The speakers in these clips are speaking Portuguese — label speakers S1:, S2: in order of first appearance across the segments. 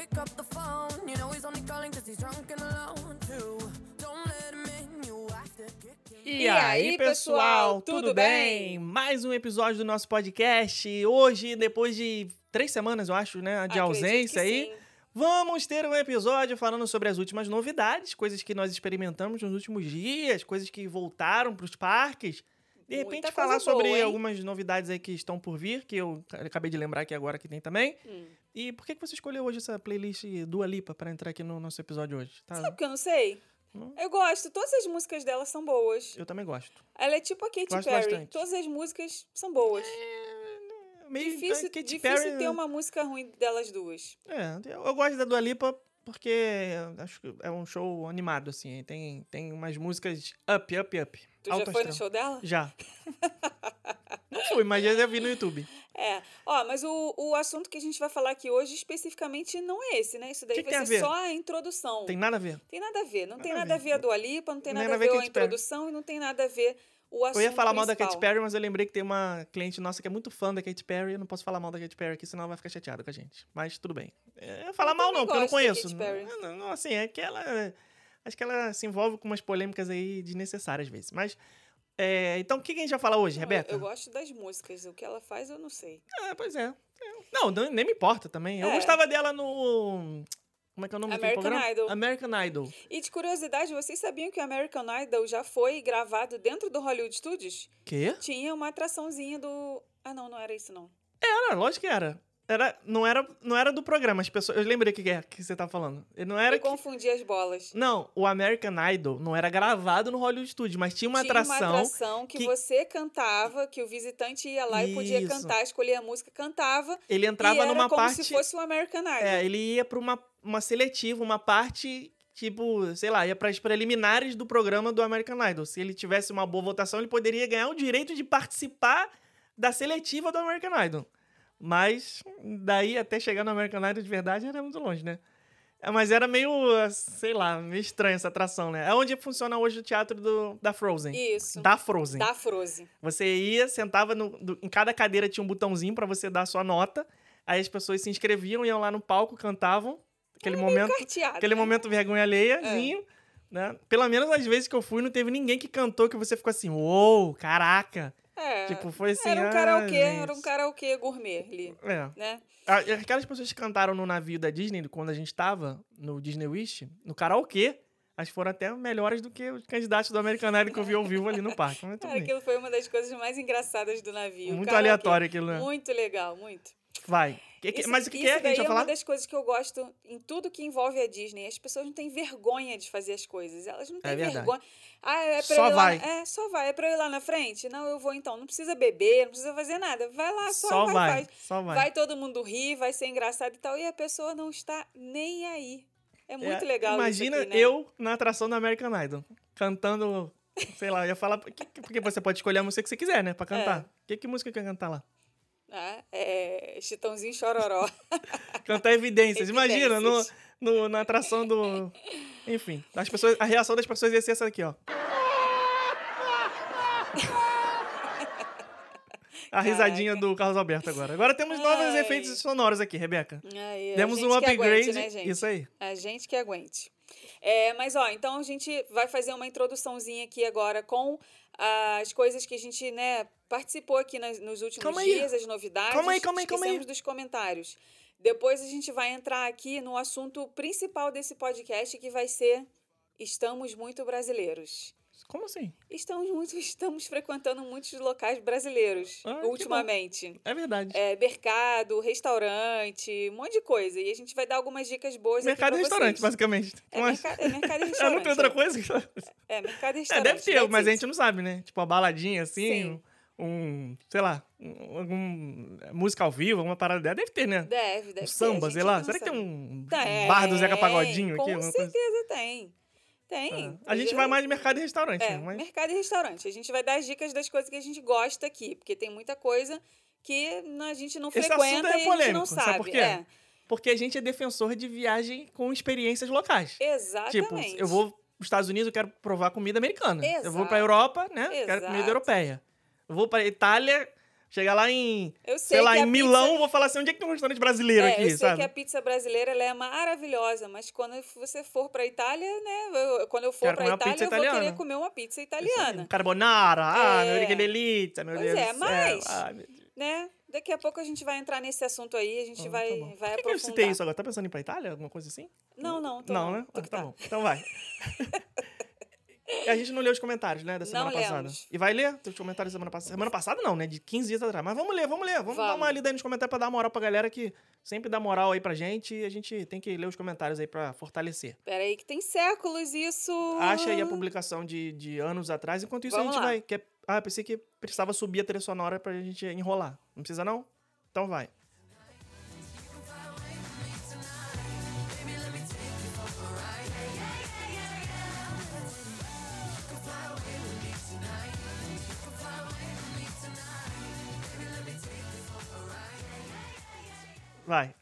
S1: Pick up the phone. You know he's only calling cause he's drunk and alone. Two, don't let him in. You have to kick him.
S2: E aí, pessoal, tudo bem? Mais um episódio do nosso podcast. Hoje, depois de três semanas, eu acho, né, de
S3: Acredito
S2: ausência aí,
S3: sim.
S2: vamos ter um episódio falando sobre as últimas novidades, coisas que nós experimentamos nos últimos dias, coisas que voltaram para os parques. De
S3: Muita
S2: repente,
S3: coisa
S2: falar sobre
S3: boa,
S2: algumas novidades aí que estão por vir, que eu acabei de lembrar aqui agora que tem também.
S3: Hum.
S2: E por que que você escolheu hoje essa playlist Dua Lipa para entrar aqui no nosso episódio hoje? Tá?
S3: Sabe que eu não sei?
S2: Hum.
S3: Eu gosto, todas as músicas dela são boas.
S2: Eu também gosto.
S3: Ela é tipo a Katy
S2: Gosto
S3: Perry.
S2: bastante.
S3: Todas as músas são boas.
S2: Meio
S3: difícil
S2: Katy
S3: difícil
S2: Perry-
S3: ter uma música ruim delas duas.
S2: É, eu, eu gosto da Dua Lipa porque acho que é um show animado, assim. Tem, tem umas músicas up, up, up.
S3: Tu
S2: alto
S3: já foi no
S2: astral.
S3: show dela?
S2: Já. Não fui, mas já vi no YouTube.
S3: É. Ó, mas o, o assunto que a gente vai falar aqui hoje especificamente não é esse, né? Isso daí
S2: Que que
S3: vai
S2: tem a
S3: ser
S2: ver?
S3: só a introdução.
S2: Tem nada a ver.
S3: Tem nada a ver. Não tem
S2: Nada a
S3: nada a
S2: ver.
S3: a Dua Lipa, não tem nada a
S2: nada a ver
S3: a introdução e não tem nada a ver o assunto
S2: Eu ia falar mal da Katy. Perry, mas eu lembrei que tem uma cliente nossa que é muito fã da Katy Perry. Eu não posso falar mal da Katy Perry aqui, senão ela vai ficar chateada com a gente. Mas tudo bem. É, Eu falar
S3: Eu
S2: mal não, porque eu não conheço. Não, não, não, assim, é que ela... Acho que ela se envolve com umas polêmicas aí desnecessárias às vezes. Mas... é, então, o que a gente vai falar hoje,
S3: Não, eu-
S2: Rebeca?
S3: Eu, gosto das músicas. O que ela faz, eu não sei.
S2: É, pois é. Não, nem me importa também. Eu
S3: É.
S2: gostava dela no. Como é que é o nome
S3: American
S2: programa?
S3: Idol.
S2: American Idol.
S3: E de curiosidade, vocês sabiam que o American Idol já foi gravado dentro do Hollywood Studios?
S2: Quê?
S3: Tinha uma atraçãozinha do. Ah, não, não era isso, não.
S2: Era, lógico que era. Era, não, era, não era do programa. As pessoas, eu lembrei o que, é que você tá falando. Ele Não era
S3: Eu
S2: que,
S3: confundi as bolas.
S2: Não, o American Idol não era gravado no Hollywood Studios, mas tinha uma
S3: Tinha
S2: atração.
S3: uma atração que,
S2: que-
S3: você cantava, que o visitante ia lá e podia
S2: Isso.
S3: cantar, escolher a música, cantava.
S2: Ele entrava
S3: e era
S2: numa
S3: como
S2: parte.
S3: se fosse o American Idol.
S2: É, ele ia pra uma, uma seletiva, uma parte, tipo, sei lá, ia para as preliminares do programa do American Idol. Se ele tivesse uma boa votação, ele poderia ganhar o direito de participar da seletiva do American Idol. Mas daí até chegar no American Idol de verdade era muito longe, né? É, Mas era meio, sei lá, meio estranha essa atração, né? É onde funciona hoje o teatro do, da Frozen.
S3: Isso.
S2: Da Frozen.
S3: Da Frozen.
S2: Você ia, sentava no, do- em cada cadeira tinha um botãozinho pra você dar a sua nota. Aí as pessoas se inscreviam, iam lá no palco, cantavam. Aquele momento,
S3: Carteado.
S2: aquele
S3: né?
S2: momento vergonha alheiazinho, né? Pelo menos as vezes que eu fui, não teve ninguém que cantou que você ficou assim, uou, caraca.
S3: É.
S2: Tipo, foi assim,
S3: Era um
S2: ah,
S3: karaokê,
S2: gente.
S3: era um karaokê gourmet ali,
S2: É.
S3: né?
S2: Ah, Aquelas pessoas que cantaram no navio da Disney, quando a gente tava no Disney Wish, no karaokê, que foram até melhores do que os candidatos do American Idol que eu vi ao vivo ali no parque.
S3: Cara,
S2: bem.
S3: aquilo foi uma das coisas mais engraçadas do navio.
S2: Muito aleatório aquilo, né?
S3: Muito legal, muito.
S2: Vai. Que- que-
S3: Isso-
S2: mas o que, que é que a gente
S3: daí
S2: vai
S3: é
S2: falar?
S3: uma das coisas que eu gosto em tudo que envolve a Disney. As pessoas não têm vergonha de fazer as coisas. Elas não têm
S2: verdade.
S3: vergonha. Ah, é pra
S2: Só
S3: eu ir lá
S2: vai.
S3: na- É, só vai. É pra eu ir lá na frente? Não, eu vou então. Não precisa beber, não precisa fazer nada. Vai lá, só,
S2: Só
S3: vai,
S2: vai,
S3: faz.
S2: só vai.
S3: Vai todo mundo rir, vai ser engraçado e tal. E a pessoa não está nem aí. É muito
S2: É,
S3: legal
S2: Imagina
S3: aqui, né?
S2: eu na atração do American Idol, cantando, sei lá, eu ia falar, porque você pode escolher a música que você quiser, né, pra cantar.
S3: É.
S2: Que, que música que eu ia cantar lá?
S3: Ah, é, Chitãozinho Chororó.
S2: Cantar Evidências. Imagina, no,
S3: Evidências.
S2: no- na atração do... Enfim, as pessoas, a reação das pessoas ia ser essa aqui, ó. A risadinha do Carlos Alberto agora. Agora temos novos
S3: Ai.
S2: efeitos sonoros aqui, Rebeca.
S3: Aí, a
S2: Demos um upgrade.
S3: aguente, né, gente?
S2: Isso aí.
S3: A gente que aguente. É, mas, ó, então a gente vai fazer uma introduçãozinha aqui agora com as coisas que a gente, né, participou aqui nas- nos últimos
S2: Calma aí.
S3: dias, as novidades.
S2: Calma aí, calma aí, calma aí.
S3: Dos comentários. Depois a gente vai entrar aqui no assunto principal desse podcast, que vai ser Estamos muito brasileiros.
S2: Como assim?
S3: Estamos muito, estamos frequentando muitos locais brasileiros
S2: Ah,
S3: ultimamente.
S2: É verdade.
S3: É, mercado, restaurante, um monte de coisa. E a gente vai dar algumas dicas boas
S2: Mercado e restaurante,
S3: vocês.
S2: basicamente.
S3: É,
S2: Mas-
S3: merca- é mercado e
S2: É,
S3: restaurante.
S2: não tem outra
S3: é.
S2: coisa?
S3: É, mercado e
S2: É,
S3: restaurante.
S2: deve ter, mas a
S3: it.
S2: gente não sabe, né? Tipo, uma baladinha assim,
S3: Sim.
S2: Um, sei lá, um- algum música ao vivo, alguma parada dela. Deve ter, né?
S3: Deve, deve
S2: Um samba,
S3: a
S2: sei lá. Será que tem um
S3: Tem,
S2: bar do Zeca Pagodinho
S3: com
S2: aqui? coisa?
S3: certeza tem. Tem.
S2: Ah, A gente vai mais de mercado e restaurante,
S3: É,
S2: né? Mas
S3: mercado e restaurante. A gente vai dar as dicas das coisas que a gente gosta aqui, porque tem muita coisa que a gente não
S2: Esse
S3: frequenta
S2: é
S3: e a gente
S2: polêmico,
S3: não
S2: sabe
S3: sabe.
S2: por quê?
S3: É,
S2: porque a gente é defensor de viagem com experiências locais.
S3: exatamente.
S2: Tipo, eu vou pros Estados Unidos, eu quero provar comida americana. Eu vou pra
S3: Exato.
S2: Europa, né? Quero
S3: Exato.
S2: comida europeia. Eu vou pra Itália, chegar lá em,
S3: Eu sei,
S2: sei lá, em Milão,
S3: pizza-
S2: vou falar assim, onde é que tem um restaurante brasileiro
S3: é,
S2: aqui,
S3: eu sei
S2: sabe?
S3: que a pizza brasileira ela é maravilhosa, mas quando você for pra Itália, né? eu- quando eu for
S2: Quero
S3: pra Itália, eu vou querer
S2: italiana.
S3: comer uma pizza italiana.
S2: Carbonara, ah,
S3: É.
S2: meu que delícia, meu
S3: Pois
S2: Deus
S3: é, mas-
S2: Ai, meu Deus.
S3: Né? Daqui a pouco a gente vai entrar nesse assunto aí, a gente
S2: Ah,
S3: vai,
S2: tá bom.
S3: vai
S2: Por que, que eu
S3: aprofundar.
S2: citei isso agora? Tá pensando em ir pra Itália? Alguma coisa assim?
S3: Não, não,
S2: não, né? Ah, tá
S3: tá.
S2: bom. Então vai. A gente não leu os comentários, né, da semana
S3: Não
S2: passada.
S3: lemos.
S2: E vai ler os comentários da semana passada. Semana passada não, né? De 15 dias atrás. Mas vamos ler, vamos ler. Vamos, dar
S3: Vamos.
S2: uma lida aí nos comentários pra dar moral pra galera que sempre dá moral aí pra gente. E a gente tem que ler os comentários aí pra fortalecer.
S3: Pera aí, que tem séculos isso.
S2: Acha aí a publicação de, de anos atrás. Enquanto isso,
S3: Vamos
S2: a gente
S3: lá.
S2: vai. Quer... Ah, pensei que precisava subir a trilha sonora pra gente enrolar. Não precisa, não? Então vai. Vai.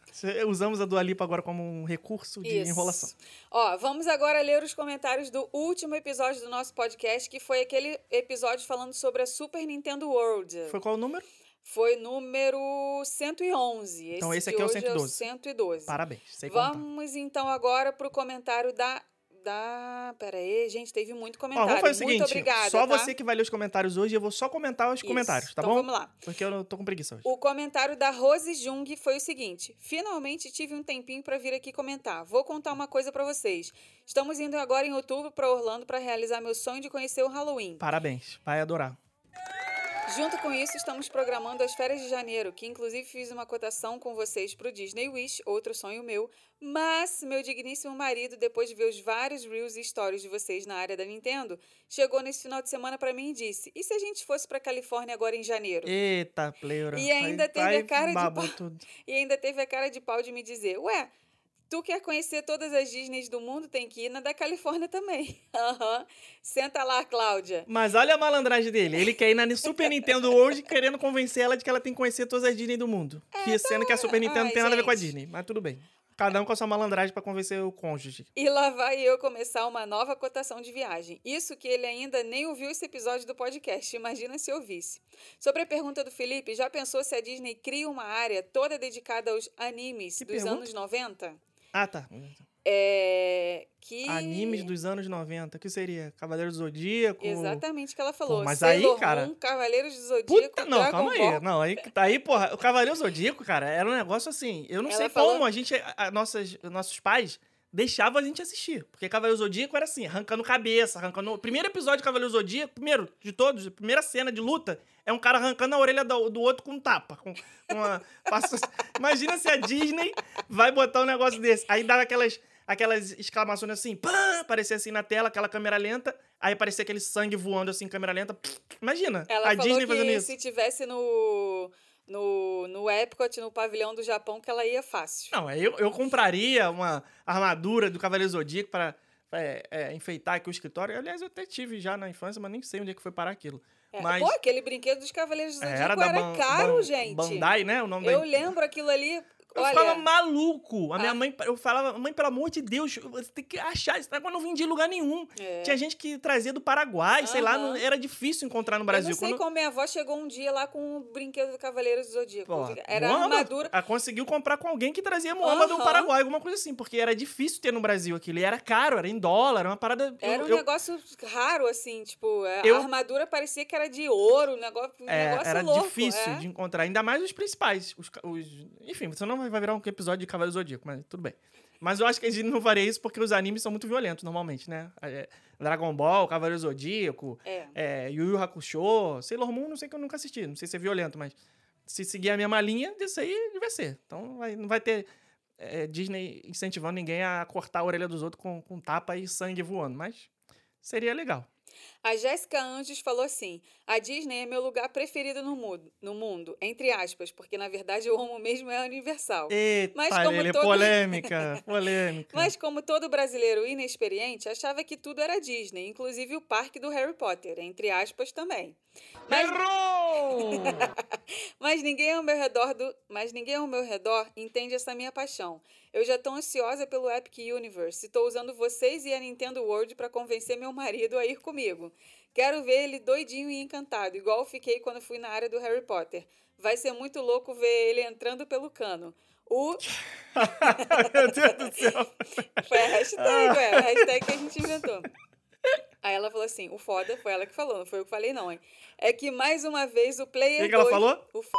S2: Usamos a Dua Lipa agora como um recurso de
S3: Isso.
S2: enrolação.
S3: Ó, vamos agora ler os comentários do último episódio do nosso podcast, que foi aquele episódio falando sobre a Super Nintendo World.
S2: Foi qual o número?
S3: Foi número 111.
S2: Então, esse
S3: de
S2: aqui é o
S3: hoje
S2: 112.
S3: 112.
S2: Parabéns. Sei contar.
S3: Vamos então agora pro comentário da. Da... Pera aí, gente, teve muito
S2: Ó,
S3: comentário.
S2: vamos fazer o
S3: muito
S2: seguinte:
S3: obrigada.
S2: só
S3: tá?
S2: você que vai ler os comentários hoje, eu vou só comentar os
S3: Isso.
S2: comentários, tá
S3: então,
S2: bom?
S3: Vamos lá.
S2: Porque eu não tô com preguiça hoje.
S3: O comentário da Rose Jung foi o seguinte: Finalmente tive um tempinho para vir aqui comentar. Vou contar uma coisa para vocês. Estamos indo agora em outubro para Orlando para realizar meu sonho de conhecer o Halloween.
S2: Parabéns, vai adorar.
S3: Junto com isso, estamos programando as férias de janeiro, que inclusive fiz uma cotação com vocês para o Disney Wish, outro sonho meu. Mas meu digníssimo marido, depois de ver os vários reels e stories de vocês na área da Nintendo, chegou nesse final de semana para mim e disse: "E se a gente fosse para Califórnia agora em janeiro?"
S2: Eita, pleura.
S3: E ainda
S2: Aí-
S3: teve a
S2: aí
S3: cara de pau.
S2: tudo.
S3: E ainda teve a cara de pau de me dizer: Ué, tu quer conhecer todas as Disneys do mundo? Tem que ir na da Califórnia também. Aham. Senta lá, Cláudia.
S2: Mas olha a malandragem dele. Ele quer ir na Super Nintendo World querendo convencer ela de que ela tem que conhecer todas as Disney do mundo. que sendo que a Super Nintendo não tem nada a ver com a. Disney. Mas tudo bem. Cada um com a sua malandragem pra convencer o cônjuge.
S3: E lá vai eu começar uma nova cotação de viagem. Isso que ele ainda nem ouviu esse episódio do podcast. Imagina se ouvisse. Sobre a pergunta do Felipe, já pensou se a Disney cria uma área toda dedicada aos animes
S2: Que
S3: dos
S2: pergunta?
S3: anos 90?
S2: Ah, tá.
S3: É. Que.
S2: Animes dos anos 90. O que seria? Cavaleiro do Zodíaco?
S3: Exatamente o que ela falou.
S2: mas aí,
S3: Sailor
S2: cara-
S3: Moon, Cavaleiros do Zodíaco,
S2: Puta, não,
S3: Dragon
S2: calma
S3: Ball.
S2: aí. Não, aí, tá aí, porra, o Cavaleiro Zodíaco, cara, era um negócio assim. Eu não
S3: Ela
S2: sei
S3: falou-
S2: como a gente, a, a nossas, nossos pais deixavam a gente assistir. Porque Cavaleiro Zodíaco era assim, arrancando cabeça, arrancando. O primeiro episódio de Cavaleiro Zodíaco, primeiro de todos, a primeira cena de luta, é um cara arrancando a orelha do, do outro com um tapa. Com, com Imagina se a Disney vai botar um negócio desse. Aí dá aquelas. Aquelas exclamações assim, pã, aparecia assim na tela, aquela câmera lenta, aí aparecia aquele sangue voando assim, câmera lenta. Imagina,
S3: Ela
S2: a Disney fazendo isso.
S3: se tivesse no, no, no Epcot, no pavilhão do Japão, que ela ia fácil.
S2: Não, eu, eu compraria uma armadura do Cavaleiro Zodíaco para é, é, enfeitar aqui o escritório. Aliás, eu até tive já na infância, mas nem sei onde é que foi parar aquilo.
S3: É,
S2: mas
S3: Pô, aquele brinquedo dos Cavaleiros do
S2: é,
S3: Zodíaco
S2: era
S3: era,
S2: Ban-
S3: caro,
S2: Ban-
S3: gente.
S2: Bandai, né? O nome
S3: Eu
S2: da...
S3: lembro aquilo ali.
S2: Eu
S3: olha,
S2: ficava maluco. A minha
S3: Ah.
S2: mãe, eu falava, mãe, pelo amor de Deus, você tem que achar. Esse negócio não vendia em lugar nenhum.
S3: É.
S2: Tinha gente que trazia do Paraguai, sei lá, não- era difícil encontrar no
S3: eu
S2: Brasil.
S3: não sei
S2: Quando-
S3: como minha avó chegou um dia lá com o brinquedo do Cavaleiros do Zodíaco.
S2: Pô,
S3: era
S2: Moamba,
S3: armadura.
S2: Ela conseguiu comprar com alguém que trazia Moamba do
S3: Aham.
S2: Paraguai, alguma coisa assim, porque era difícil ter no Brasil aquilo. E era caro, era em dólar, era uma parada. eu-
S3: Era um
S2: eu-
S3: negócio raro, assim, tipo, a
S2: Eu-
S3: armadura parecia que era de ouro, um negócio, um
S2: É,
S3: negócio
S2: era
S3: louco.
S2: difícil
S3: é.
S2: de encontrar, ainda mais os principais. Os, os- enfim, você não vai vai virar um episódio de Cavaleiro Zodíaco, mas tudo bem. Mas eu acho que a gente não faria isso porque os animes são muito violentos normalmente, né? É, Dragon Ball, Cavaleiro Zodíaco,
S3: É.
S2: é, Yu Yu Hakusho, Sailor Moon, não sei que eu nunca assisti, não sei se é violento, mas se seguir a mesma linha, disso aí vai ser. Então vai- não vai ter é, Disney incentivando ninguém a cortar a orelha dos outros com, com tapa e sangue voando, mas seria legal.
S3: A Jéssica Anjos falou assim: a Disney é meu lugar preferido no mundo, no mundo, entre aspas, porque na verdade eu amo mesmo é a Universal.
S2: Eita,
S3: Mas como
S2: Lelê,
S3: todo-
S2: polêmica, polêmica.
S3: Mas como todo brasileiro inexperiente, achava que tudo era Disney, inclusive o parque do Harry Potter, entre aspas também. Mas,
S2: Errou!
S3: mas ninguém ao meu redor do, mas ninguém ao meu redor entende essa minha paixão. Eu já tô ansiosa pelo Epic Universe e tô usando vocês e a Nintendo World para convencer meu marido a ir comigo. Quero ver ele doidinho e encantado, igual fiquei quando fui na área do Harry Potter. Vai ser muito louco ver ele entrando pelo cano. O
S2: Meu Deus do céu.
S3: Foi a hashtag, ué, a hashtag que a gente inventou. Aí ela falou assim, o foda, foi ela que falou, não foi eu que falei não, hein? É que mais uma vez o Player
S2: O que que ela
S3: 2
S2: falou?
S3: O f...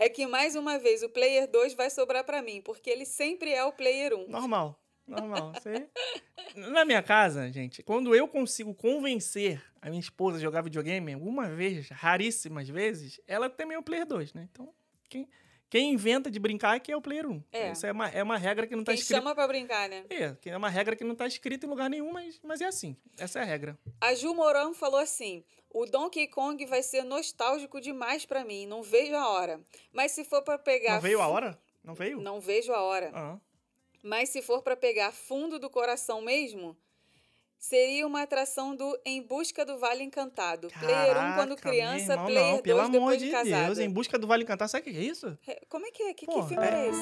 S3: É que mais uma vez o Player 2 vai sobrar pra mim, porque ele sempre é o Player 1.
S2: Normal, normal. Isso aí. Na minha casa, gente, quando eu consigo convencer a minha esposa a jogar videogame, alguma vez, raríssimas vezes, ela também é o Player 2, né? Então, quem, quem inventa de brincar é que é o Player 1.
S3: É.
S2: Isso é uma, é uma regra que não tá
S3: Quem
S2: escrita.
S3: chama pra brincar, né?
S2: É, é uma regra que não tá escrita em lugar nenhum, mas, mas é assim. Essa é a regra.
S3: A Ju Moran falou assim: o Donkey Kong vai ser nostálgico demais pra mim, não vejo a hora. Mas se for pra pegar.
S2: Não veio a hora? Não veio?
S3: Não vejo a hora.
S2: Ah.
S3: Mas se for pra pegar fundo do coração mesmo, seria uma atração do Em Busca do Vale Encantado. player 1 quando
S2: Caraca,
S3: criança,
S2: irmão,
S3: player
S2: não, pelo
S3: 2
S2: amor
S3: depois
S2: de
S3: de casada.
S2: Deus, em busca do Vale Encantar, sabe o que é isso?
S3: Re- Como é que é? Que, que
S2: Porra,
S3: filme era esse?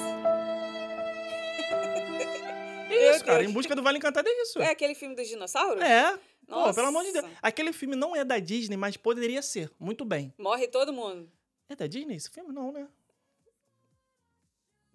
S2: É isso, cara. Em busca do Vale Encantado é isso.
S3: É aquele filme dos dinossauros?
S2: É. Pô,
S3: Nossa.
S2: pelo amor de Deus. Aquele filme não é da Disney, mas poderia ser. Muito bem.
S3: Morre todo mundo.
S2: É da Disney esse filme? Não, né?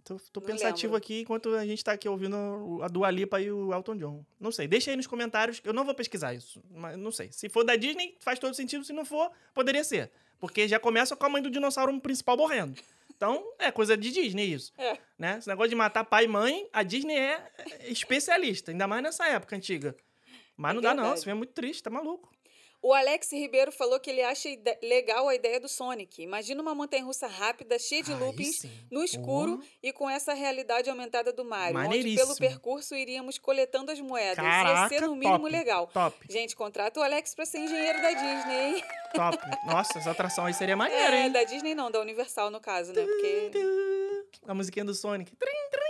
S2: Tô, tô pensativo
S3: lembro.
S2: aqui enquanto a gente tá aqui ouvindo a Dua Lipa e o Elton John. Não sei. Deixa aí nos comentários. Eu não vou pesquisar isso. Mas não sei. Se for da Disney, faz todo sentido. Se não for, poderia ser. Porque já começa com a mãe do dinossauro principal morrendo. Então, é coisa de Disney isso.
S3: É.
S2: Né? Esse negócio de matar pai e mãe, a Disney é especialista. Ainda mais nessa época antiga. Mas
S3: É
S2: não dá não. Esse filme é muito triste. Tá maluco.
S3: O Alex Ribeiro falou que ele acha legal a ideia do Sonic. Imagina uma montanha-russa rápida, cheia de loopings, no escuro
S2: Porra.
S3: e com essa realidade aumentada do Mario, onde pelo percurso iríamos coletando as moedas. Ia
S2: Caraca,
S3: ser no mínimo
S2: top,
S3: legal.
S2: Top,
S3: Gente, contrata o Alex pra ser engenheiro da Disney, hein?
S2: top. Nossa, essa atração aí seria maneira,
S3: É,
S2: hein?
S3: da Disney não, da Universal no caso, né? Porque
S2: A musiquinha do Sonic. Trim, trim.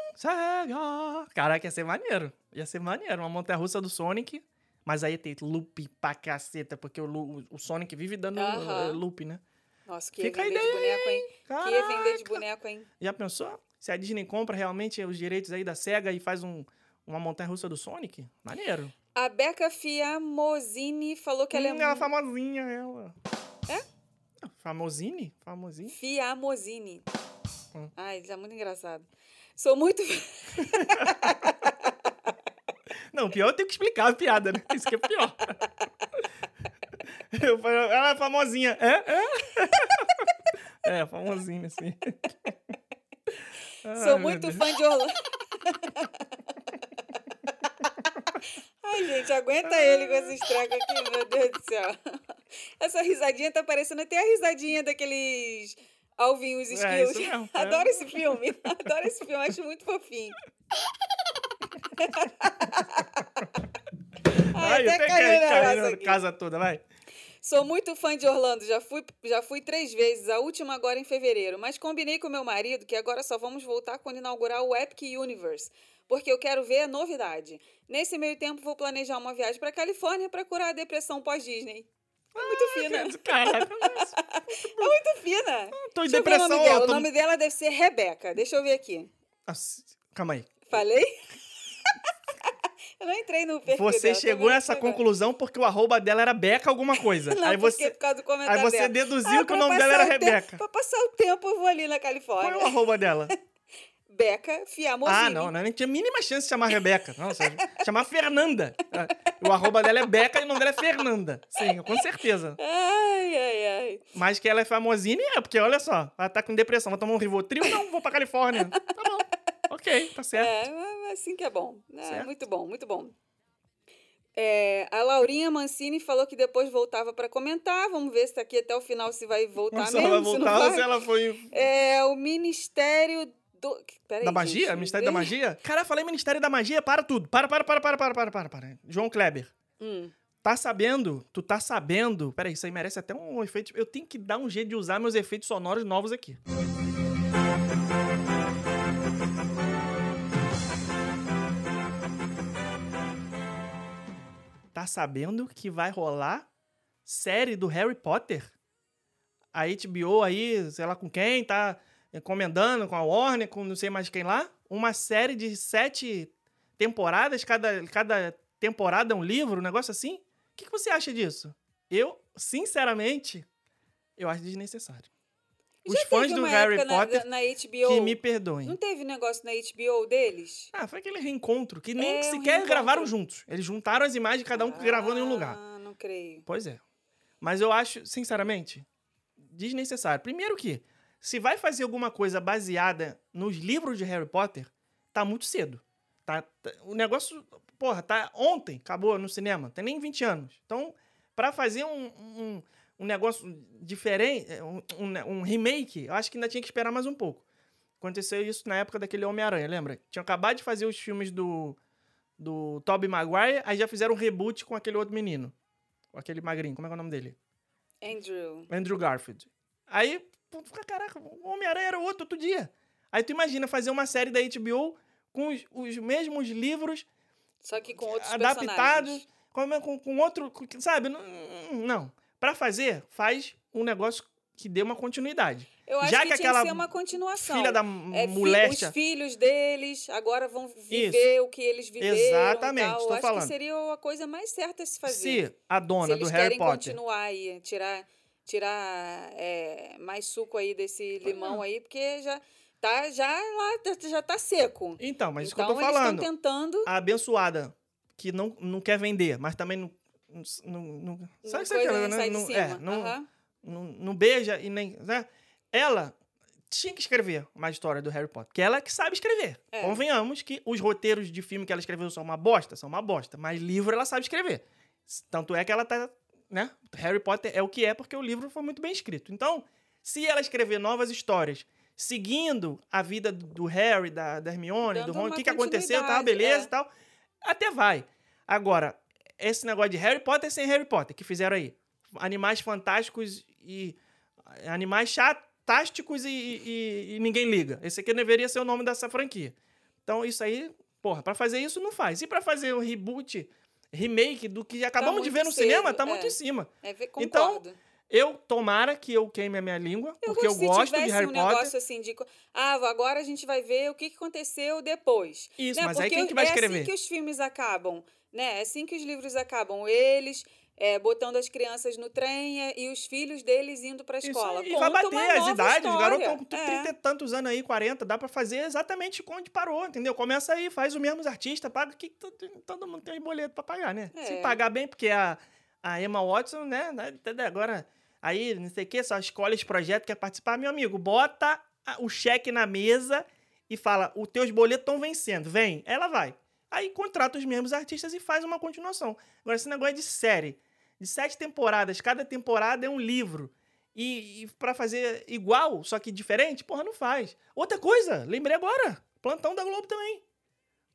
S2: Caraca, ia ser maneiro. Ia ser maneiro. Uma montanha-russa do Sonic. Mas aí ter loop pra caceta, porque o, o Sonic vive dando eh, loop, né?
S3: Nossa, que
S2: Fica
S3: vender de
S2: ideia
S3: boneco, hein? Que ia vender de
S2: Caraca.
S3: boneco, hein?
S2: Já pensou? Se a Disney compra realmente os direitos aí da SEGA e faz um, uma montanha-russa do Sonic? Maneiro.
S3: A Becca Fiamosini falou que ela é
S2: Hum, ela é famosinha, ela.
S3: É?
S2: Famosine? Famosine?
S3: Fiamosini.
S2: Hum.
S3: Ai, ele é muito engraçado. Sou muito.
S2: Não, pior eu tenho que explicar a piada, né? Isso que é pior. Eu falo, ela é famosinha. É? É? É, famosinha, assim.
S3: Sou muito fã de Orlando. Ai, gente, aguenta ele com esse estrago aqui, meu Deus do céu. Essa risadinha tá parecendo até a risadinha daqueles alvinhos
S2: É,
S3: esquilos.
S2: é.
S3: Adoro esse filme. Adoro esse filme, acho muito fofinho. Ai, até
S2: até
S3: caiu
S2: caiu, casa toda, vai.
S3: Sou muito fã de Orlando, já fui, já fui três vezes, a última agora em fevereiro, mas combinei com meu marido que agora só vamos voltar quando inaugurar o Epic Universe, porque eu quero ver a novidade. Nesse meio tempo, vou planejar uma viagem para Califórnia para curar a depressão pós-Disney. É muito fina,
S2: Caraca,
S3: é muito fina.
S2: tô em
S3: Deixa ver o
S2: depressão.
S3: nome dela.
S2: ó,
S3: O
S2: tô-
S3: nome dela deve ser Rebeca. Deixa eu ver aqui.
S2: Nossa, Calma aí.
S3: Falei? Eu não entrei no perfil
S2: Você
S3: dela,
S2: chegou nessa conclusão porque o arroba dela era Beca alguma coisa.
S3: Não,
S2: aí você,
S3: por causa do comentário
S2: aí você
S3: dela.
S2: deduziu
S3: Ah,
S2: que o nome dela era
S3: tempo-
S2: Rebeca.
S3: Pra passar o tempo, eu vou ali na
S2: Qual é
S3: Califórnia.
S2: o arroba dela?
S3: Beca Fiamosini.
S2: Ah, não, não nem tinha a mínima chance de chamar Rebeca. Não, chamar Fernanda. O arroba dela é Beca e o nome dela é Fernanda. Sim, com certeza.
S3: Ai, ai, ai.
S2: Mas que ela é famosinha, é, porque olha só, ela tá com depressão, vai tomar um Rivotril? Não, vou pra Califórnia. Tá bom. Ok, tá certo.
S3: É, assim que é bom. É, muito bom, muito bom. É, a Laurinha Mancini falou que depois voltava para comentar. Vamos ver se aqui até o final se vai voltar
S2: se
S3: mesmo.
S2: ela vai
S3: se não
S2: voltar se ela foi
S3: É o Ministério do. Peraí,
S2: da magia?
S3: gente,
S2: Ministério da Magia? Cara, falei Ministério da Magia, para tudo. Para, para, para, para, para, para, para, para. João Kleber.
S3: Hum.
S2: Tá sabendo? Tu tá sabendo? Peraí, isso aí merece até um efeito. Eu tenho que dar um jeito de usar meus efeitos sonoros novos aqui. Tá sabendo que vai rolar série do Harry Potter? A HBO aí, sei lá com quem, tá encomendando com a Warner, com não sei mais quem lá, uma série de sete temporadas, cada, cada temporada é um livro, um negócio assim. O que, que você acha disso? Eu, sinceramente, eu acho desnecessário. Os
S3: Já
S2: fãs do Harry
S3: época na-
S2: Potter
S3: na, HBO.
S2: que me perdoem.
S3: Não teve negócio na HBO deles?
S2: Ah, foi aquele reencontro que nem
S3: É, um
S2: sequer
S3: reencontro.
S2: gravaram juntos. Eles juntaram as imagens, cada um gravando em um lugar.
S3: Ah, não creio.
S2: Pois é. Mas eu acho, sinceramente, desnecessário. Primeiro que, se vai fazer alguma coisa baseada nos livros de Harry Potter, tá muito cedo. Tá, tá- o negócio, porra, tá ontem, acabou no cinema. Tem nem 20 anos. Então, pra fazer um, um, um negócio diferente, um, um, um remake, eu acho que ainda tinha que esperar mais um pouco. Aconteceu isso na época daquele Homem-Aranha, lembra? Tinham acabado de fazer os filmes do, do Tobey Maguire, aí já fizeram um reboot com aquele outro menino. Com aquele magrinho, como é que é o nome dele?
S3: Andrew.
S2: Andrew Garfield. Aí, caraca, o Homem-Aranha era outro outro dia. Aí tu imagina fazer uma série da HBO com os, os mesmos livros
S3: Só que com outros
S2: adaptados, com, com, com outro, com- sabe? Não. não. Pra fazer, faz um negócio que dê uma continuidade.
S3: Eu acho
S2: Já
S3: que,
S2: que
S3: tinha que ser uma continuação.
S2: Filha da
S3: É,
S2: moléstia.
S3: os filhos deles agora vão viver o que eles viveram.
S2: Exatamente,
S3: tal. acho
S2: falando.
S3: que seria a coisa mais certa a se fazer.
S2: Se a dona
S3: Se
S2: do
S3: eles
S2: Harry
S3: querem
S2: Potter.
S3: continuar aí, tirar, tirar é, mais suco aí desse limão aí, porque já tá, já lá, já tá seco.
S2: Então, mas isso
S3: então
S2: que eu tô
S3: estão
S2: falando.
S3: tentando
S2: A abençoada, que não, não quer vender, mas também não. Não, não, sabe que quer,
S3: sai
S2: né?
S3: de
S2: Não, é, não,
S3: Aham.
S2: não, não beija e nem. Né? Ela tinha que escrever uma história do Harry Potter. Porque ela é que sabe escrever.
S3: É.
S2: Convenhamos que os roteiros de filme que ela escreveu são uma bosta, são uma bosta. Mas livro ela sabe escrever. Tanto é que ela tá. Né? Harry Potter é o que é porque o livro foi muito bem escrito. Então, se ela escrever novas histórias seguindo a vida do Harry, da, da Hermione,
S3: Dando
S2: do Ron, o que, que aconteceu,
S3: continuidade,
S2: beleza
S3: é.
S2: e tal, até vai. Agora, esse negócio de Harry Potter sem Harry Potter, que fizeram aí. Animais fantásticos e. Animais chatásticos e, e- e ninguém liga. Esse aqui deveria ser o nome dessa franquia. Então, isso aí, porra, pra fazer isso não faz. E pra fazer um reboot, remake do que acabamos de
S3: muito
S2: ver no
S3: cedo,
S2: cinema, tá
S3: é.
S2: muito em cima.
S3: É,
S2: Então,
S3: concordo.
S2: Eu, tomara que eu queime a minha língua, porque eu gosto de Harry
S3: um
S2: Potter.
S3: negócio assim de. Ah, agora a gente vai ver o que aconteceu depois.
S2: Isso,
S3: né?
S2: mas aí
S3: Porque
S2: quem que vai
S3: é
S2: escrever?
S3: assim que os filmes acabam, né? É assim que os livros acabam. Eles é, botando as crianças no trem é, e os filhos deles indo pra
S2: Isso
S3: escola.
S2: aí,
S3: Conta
S2: vai bater
S3: uma
S2: as
S3: nova
S2: idades, os garotos estão com
S3: É.
S2: 30 e tantos anos aí, 40, dá pra fazer exatamente onde parou, entendeu? Começa aí, faz os mesmos artistas, paga que to- todo mundo tem boleto pra pagar, né? Se
S3: É.
S2: pagar bem, porque a, a Emma Watson, né, né, até agora, aí, não sei o que, só escolhe esse projeto, quer participar, meu amigo, bota o cheque na mesa e fala, os teus boletos estão vencendo, vem, ela vai. Aí contrata os mesmos artistas e faz uma continuação. Agora, esse negócio de série, de sete temporadas, cada temporada é um livro. E, e para fazer igual, só que diferente, porra, não faz. Outra coisa, lembrei agora, plantão da Globo também.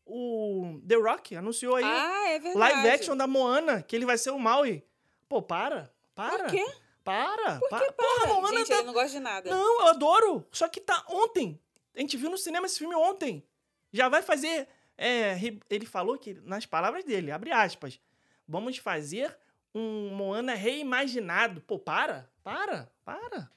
S2: O The Rock anunciou aí
S3: Ah, é verdade.
S2: live action da Moana, que ele vai ser o Maui. Pô, para, para.
S3: Por quê?
S2: Para,
S3: Por
S2: para.
S3: que
S2: Porra,
S3: para?
S2: Moana
S3: Gente,
S2: tá...
S3: ele não gosta de nada.
S2: Não, eu adoro. Só que tá ontem. A gente viu no cinema esse filme ontem. Já vai fazer. É, ele falou que, nas palavras dele, abre aspas, vamos fazer um Moana reimaginado. Pô, para, para, para.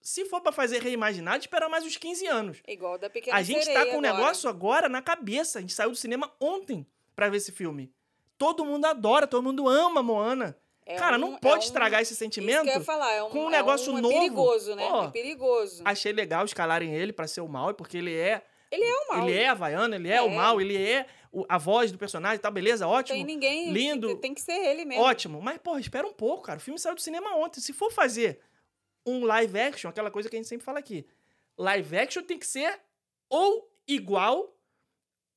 S2: Se for pra fazer reimaginado, espera mais uns 15 anos.
S3: Igual o da Pequena
S2: A gente tá com um
S3: agora.
S2: negócio agora na cabeça. A gente saiu do cinema ontem pra ver esse filme. Todo mundo adora, todo mundo ama Moana.
S3: É
S2: Cara,
S3: um-
S2: não
S3: é
S2: pode
S3: um-
S2: estragar esse
S3: Isso que
S2: sentimento.
S3: falar, é um,
S2: com um
S3: é
S2: negócio
S3: um- é
S2: novo.
S3: perigoso, né?
S2: Pô,
S3: é perigoso.
S2: Achei legal escalarem ele pra ser o mal, porque ele é.
S3: Ele é o mal.
S2: Ele é havaiano, ele é, o
S3: É.
S2: mal, ele é o- a voz do personagem, tá? Beleza, ótimo.
S3: tem ninguém.
S2: lindo.
S3: Tem, tem que ser ele mesmo.
S2: Ótimo. Mas, porra, espera um pouco, cara. O filme saiu do cinema ontem. Se for fazer um live action, aquela coisa que a gente sempre fala aqui. Live action tem que ser ou igual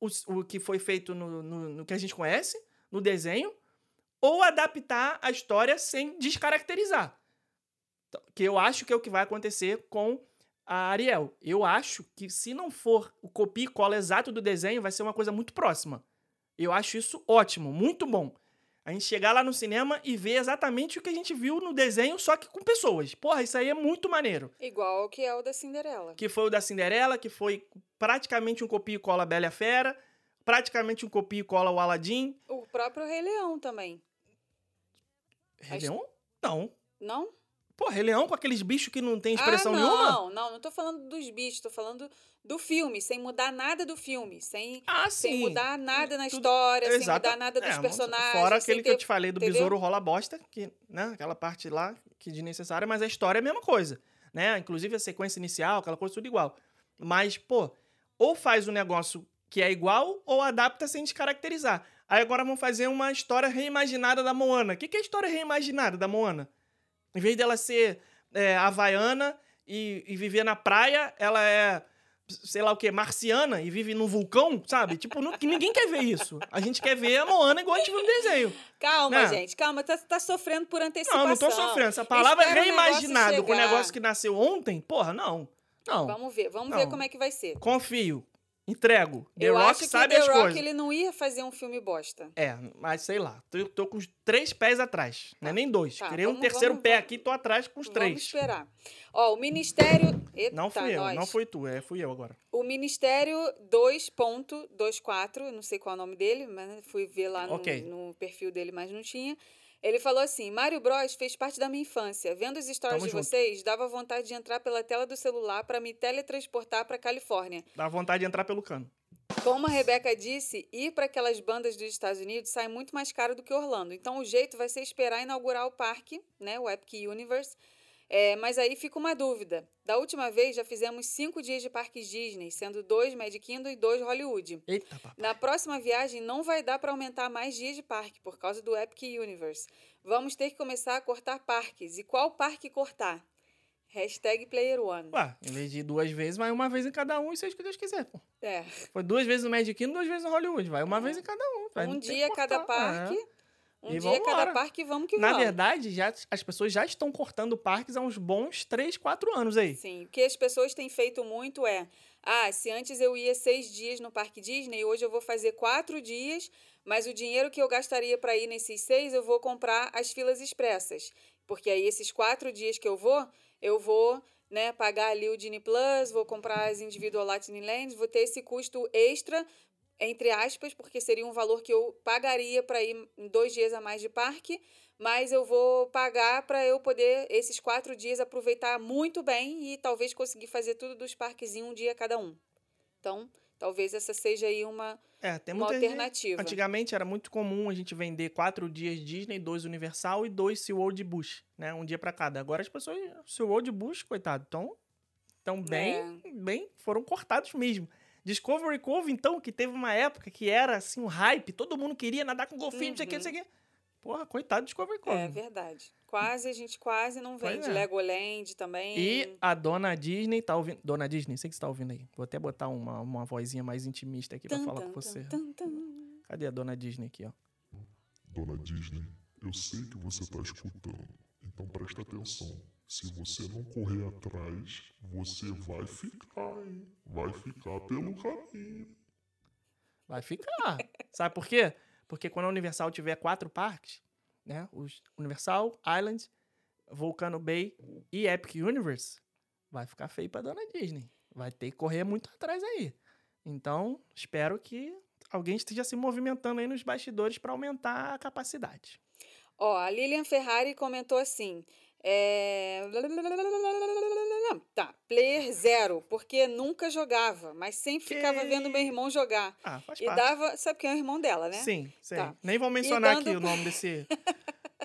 S2: o, o que foi feito no, no, no que a gente conhece, no desenho, ou adaptar a história sem descaracterizar. Então, Que eu acho que é o que vai acontecer com a Ariel. Eu acho que se não for o copia e cola exato do desenho, vai ser uma coisa muito próxima. Eu acho isso ótimo, muito bom. A gente chegar lá no cinema e ver exatamente o que a gente viu no desenho, só que com pessoas. Porra, isso aí é muito maneiro.
S3: Igual que é o da Cinderela.
S2: Que foi o da Cinderela, que foi praticamente um copia e cola Bela e a Fera, praticamente um copia e cola o Aladdin.
S3: O próprio Rei Leão também.
S2: Rei
S3: Acho-
S2: Leão? Não.
S3: Não?
S2: Pô, Rei Leão com aqueles bichos que não tem expressão
S3: ah,
S2: nenhuma?
S3: não, não, não tô falando dos bichos, tô falando do filme, sem mudar nada do filme, sem,
S2: Ah,
S3: sem mudar nada na
S2: Tudo-
S3: história, sem
S2: Exato.
S3: mudar nada dos
S2: É,
S3: personagens.
S2: Fora
S3: sem
S2: aquele que
S3: ter-
S2: eu te falei do
S3: entendeu?
S2: besouro rola bosta, que, né, aquela parte lá que desnecessária, mas a história é a mesma coisa, né? Inclusive a sequência inicial, aquela coisa tudo igual. Mas, pô, ou faz um negócio que é igual ou adapta sem descaracterizar. Aí agora vamos fazer uma história reimaginada da Moana. O que, que é a história reimaginada da Moana? Em vez dela ser é, havaiana e, e viver na praia, ela é, sei lá o quê, marciana e vive num vulcão, sabe? Tipo, não- que ninguém quer ver isso. A gente quer ver a Moana igual a gente viu no desenho.
S3: Calma,
S2: Né?
S3: gente, calma, tá, tá sofrendo por antecipação.
S2: Não, não tô sofrendo. Essa palavra
S3: Espera o negócio
S2: reimaginado com o negócio que nasceu ontem, porra, não. Não.
S3: Vamos ver, vamos
S2: Não.
S3: ver como é que vai ser.
S2: Confio. Entrego. The
S3: eu
S2: Rock
S3: acho que
S2: sabe
S3: The
S2: as
S3: Rock
S2: coisas.
S3: ele não ia fazer um filme bosta.
S2: É, mas sei lá. Tô, tô com os três pés atrás. Não é nem dois.
S3: Tá,
S2: Queria um
S3: vamos-
S2: terceiro
S3: vamos-
S2: pé
S3: vamos-
S2: aqui, tô atrás com os
S3: Vamos
S2: três.
S3: esperar. Ó, o Ministério. Eita,
S2: Não fui eu,
S3: nós.
S2: não fui tu, é, fui eu agora.
S3: O Ministério 2.24, não sei qual é o nome dele, mas fui ver lá no,
S2: Ok.
S3: no perfil dele, mas não tinha. Ele falou assim: Mario Bros fez parte da minha infância. Vendo os stories
S2: Tamo
S3: de
S2: junto.
S3: vocês, dava vontade de entrar pela tela do celular para me teletransportar para Califórnia.
S2: Dá vontade de entrar pelo cano.
S3: Como a Rebeca disse, ir para aquelas bandas dos Estados Unidos sai muito mais caro do que Orlando. Então o jeito vai ser esperar inaugurar o parque, né, o Epic Universe. É, mas aí fica uma dúvida. Da última vez já fizemos cinco dias de parques Disney, sendo dois Magic Kingdom e dois Hollywood.
S2: Eita, papai.
S3: Na próxima viagem não vai dar para aumentar mais dias de parque por causa do Epic Universe. Vamos ter que começar a cortar parques. E qual parque cortar? Hashtag Player One.
S2: Ué, em vez de duas vezes, vai uma vez em cada um e seja o que Deus quiser, pô.
S3: É,
S2: Foi duas vezes no Magic Kingdom, duas vezes no Hollywood. Vai uma vez em cada um. vai,
S3: um dia cada
S2: cortar.
S3: parque.
S2: É.
S3: Um
S2: E
S3: dia
S2: vambora.
S3: cada parque, vamos que
S2: Na
S3: vamos.
S2: verdade, já, as pessoas já estão cortando parques há uns bons 3, 4 anos aí.
S3: Sim, o que as pessoas têm feito muito é: ah, se antes eu ia seis dias no Parque Disney, hoje eu vou fazer quatro dias, mas o dinheiro que eu gastaria para ir nesses seis, eu vou comprar as filas expressas. Porque aí, esses quatro dias que eu vou, eu vou né, pagar ali o Disney Plus, vou comprar as Individual Lightning Lands, vou ter esse custo extra, entre aspas, porque seria um valor que eu pagaria para ir em dois dias a mais de parque, mas eu vou pagar para eu poder, esses quatro dias, aproveitar muito bem e talvez conseguir fazer tudo dos parques em um dia cada um. Então, talvez essa seja aí uma,
S2: É, tem
S3: uma
S2: muita gente-
S3: alternativa.
S2: Antigamente era muito comum a gente vender quatro dias Disney, dois Universal e dois SeaWorld Bush, né? Um dia pra cada. Agora as pessoas, SeaWorld Bush, coitado, estão tão bem,
S3: É.
S2: bem, foram cortados mesmo. Discovery Cove, então, que teve uma época que era assim um hype, todo mundo queria nadar com golfinho, não sei o que, não sei o que. Porra, coitado do Discovery Cove.
S3: É verdade. Quase, a gente quase não vende
S2: é.
S3: Legoland também.
S2: E a dona Disney tá ouvindo. Dona Disney, sei que você tá ouvindo aí. Vou até botar uma, uma vozinha mais intimista aqui pra
S3: Tum,
S2: falar
S3: tum,
S2: com você.
S3: tum, tum, tum.
S2: Cadê a dona Disney aqui, ó?
S4: Dona Disney, eu sei que você está escutando, então presta atenção. Se você não correr atrás, você vai ficar, hein? Vai ficar pelo caminho.
S2: Vai ficar. Sabe por quê? Porque quando a Universal tiver quatro parques, né? Os Universal, Island, Volcano Bay e Epic Universe, vai ficar feio pra dona Disney. Vai ter que correr muito atrás aí. Então, espero que alguém esteja se movimentando aí nos bastidores pra aumentar a capacidade.
S3: Ó, a Lilian Ferrari comentou assim. É... Tá, player zero, porque nunca jogava, mas sempre
S2: Que-
S3: ficava vendo meu irmão jogar.
S2: Ah, faz
S3: E
S2: parte.
S3: dava. Sabe quem é o irmão dela, né?
S2: Sim, sim.
S3: Tá.
S2: Nem vou mencionar
S3: dando-
S2: aqui o nome desse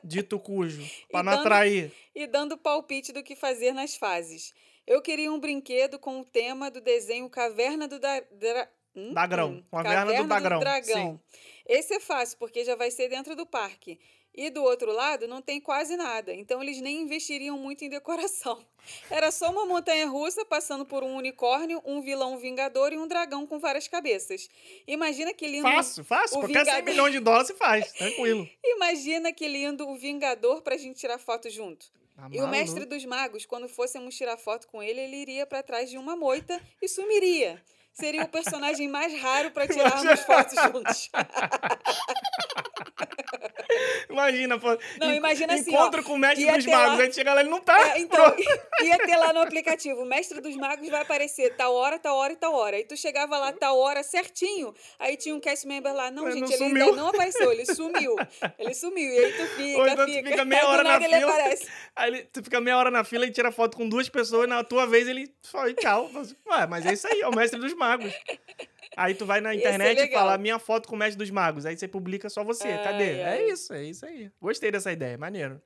S2: dito cujo, pra
S3: E
S2: não
S3: dando-
S2: atrair.
S3: e dando palpite do que fazer nas fases. Eu queria um brinquedo com o tema do desenho Caverna do da... Dra... Hum?
S2: Dagrão,
S3: Hum,
S2: Caverna do Dagrão,
S3: Dragão. Esse é fácil, porque já vai ser dentro do parque. E do outro lado não tem quase nada, então eles nem investiriam muito em decoração. Era só uma montanha russa passando por um unicórnio, um vilão vingador e um dragão com várias cabeças. Imagina que lindo.
S2: Fácil, fácil. Qualquer 100
S3: Vingador-
S2: milhões de dólares se faz, tranquilo.
S3: Imagina que lindo o Vingador pra gente tirar foto junto.
S2: Tá
S3: E o mestre dos magos, quando fôssemos tirar foto com ele, ele iria para trás de uma moita e sumiria. Seria o personagem mais raro para tirarmos fotos juntos.
S2: Imagina, pô.
S3: Não, imagina assim,
S2: Encontro
S3: ó,
S2: com o mestre dos magos.
S3: lá-
S2: Aí chega lá, ele não tá.
S3: É, então, ia ter lá no aplicativo, o mestre dos magos vai aparecer tal hora, tal hora e tal hora. E tu chegava lá tal hora certinho, aí tinha um cast member lá. Não,
S2: Mas
S3: gente,
S2: não
S3: ele
S2: sumiu.
S3: ainda não apareceu, ele sumiu. Ele sumiu. E aí tu fica,
S2: Ou então tu
S3: fica.
S2: fica meia
S3: Aí
S2: hora na
S3: ele
S2: fila.
S3: aparece.
S2: Aí ele, tu fica meia hora na fila e tira foto com duas pessoas, e na tua vez ele fala tchau. Ué, mas é isso aí, é o mestre dos magos. Aí tu vai na internet e fala minha foto com o mestre dos magos. Aí você publica só você.
S3: Ai,
S2: Cadê?
S3: ai.
S2: É isso, é isso aí. Gostei dessa ideia, maneiro.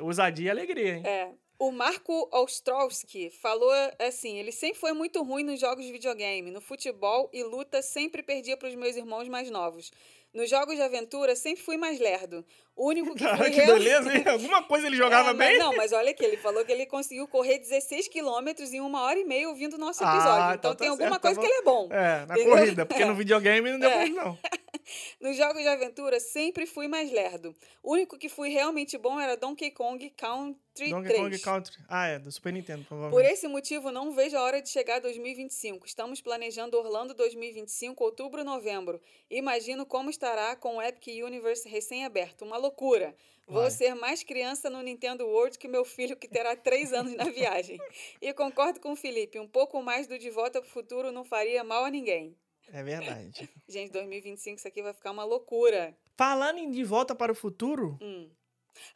S2: Ousadia e alegria, hein?
S3: É. O Marco Ostrowski falou assim: ele sempre foi muito ruim nos jogos de videogame. No futebol e luta, sempre perdia para os meus irmãos mais novos. Nos jogos de aventura, sempre fui mais lerdo. O único que
S2: Cara,
S3: foi
S2: que
S3: real-
S2: beleza, hein? Alguma coisa ele jogava
S3: É, mas
S2: bem?
S3: Não, mas olha aqui, ele falou que ele conseguiu correr 16 quilômetros em uma hora e meia ouvindo o nosso
S2: Ah,
S3: episódio.
S2: então
S3: então
S2: tá
S3: tem alguma
S2: certo,
S3: coisa
S2: tá
S3: que ele é bom.
S2: É, na
S3: Entendeu?
S2: corrida, porque
S3: É.
S2: no videogame não deu
S3: É.
S2: ele, não.
S3: Nos jogos de aventura, sempre fui mais lerdo. O único que fui realmente bom era Donkey Kong Country
S2: Donkey
S3: 3.
S2: Kong Country. Ah, é, do Super Nintendo,
S3: Por
S2: provavelmente.
S3: esse motivo, não vejo a hora de chegar a 2025. Estamos planejando Orlando 2025, outubro, novembro. Imagino como estará com o Epic Universe recém-aberto. Uma loucura. Vou
S2: Vai.
S3: ser mais criança no Nintendo World que meu filho, que terá três anos na viagem. E concordo com o Felipe, um pouco mais do De Volta para o Futuro não faria mal a ninguém.
S2: É verdade.
S3: Gente, 2025 isso aqui vai ficar uma loucura.
S2: Falando em De Volta para o Futuro,
S3: Hum.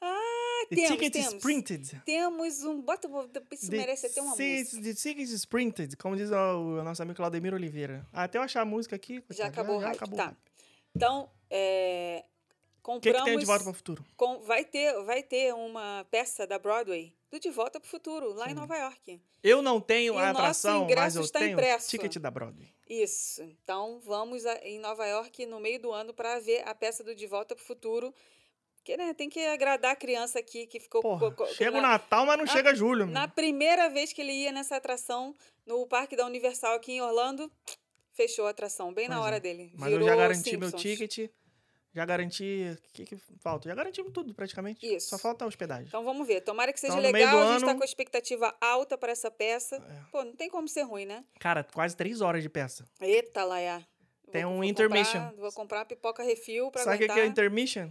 S3: Ah,
S2: The
S3: temos,
S2: Ticket is
S3: temos.
S2: Printed.
S3: Temos um... Bota, isso
S2: The
S3: merece até uma música.
S2: The Ticket is Printed, como diz o, o nosso amigo Claudemir Oliveira. Ah, Até eu achar a música aqui.
S3: Já acabou o hype,
S2: acabou
S3: tá. Então, é,
S2: O que,
S3: compramos...
S2: que tem de Volta para o Futuro?
S3: com- vai, ter, vai ter uma peça da Broadway do De Volta para o Futuro, lá em Nova York.
S2: Eu não tenho
S3: E
S2: a atração, mas
S3: ingresso
S2: eu
S3: está
S2: tenho
S3: impresso.
S2: ticket da Broadway.
S3: Isso. Então, vamos a- em Nova York no meio do ano para ver a peça do De Volta para o Futuro. Porque, né, tem que agradar a criança aqui que ficou...
S2: Porra,
S3: co- co-
S2: chega o
S3: na,
S2: Natal, mas não
S3: na-
S2: chega julho.
S3: na
S2: meu.
S3: primeira vez que ele ia nessa atração, no Parque da Universal aqui em Orlando, fechou a atração, bem na
S2: Pois é.
S3: hora dele.
S2: Mas eu
S3: Virou
S2: já garanti meu
S3: Simpsons.
S2: ticket. Já garanti. O que, que falta? Já garantimos tudo, praticamente.
S3: Isso.
S2: Só falta a hospedagem.
S3: Então vamos ver. Tomara que seja
S2: Então, no meio
S3: legal. A gente tá
S2: ano-
S3: com a expectativa alta para essa peça.
S2: É.
S3: Pô, não tem como ser ruim, né?
S2: Cara, quase três horas de peça.
S3: Eita, Laia.
S2: Tem um
S3: comprar-
S2: intermission.
S3: vou comprar pipoca refil pra
S2: Sabe o que que é intermission?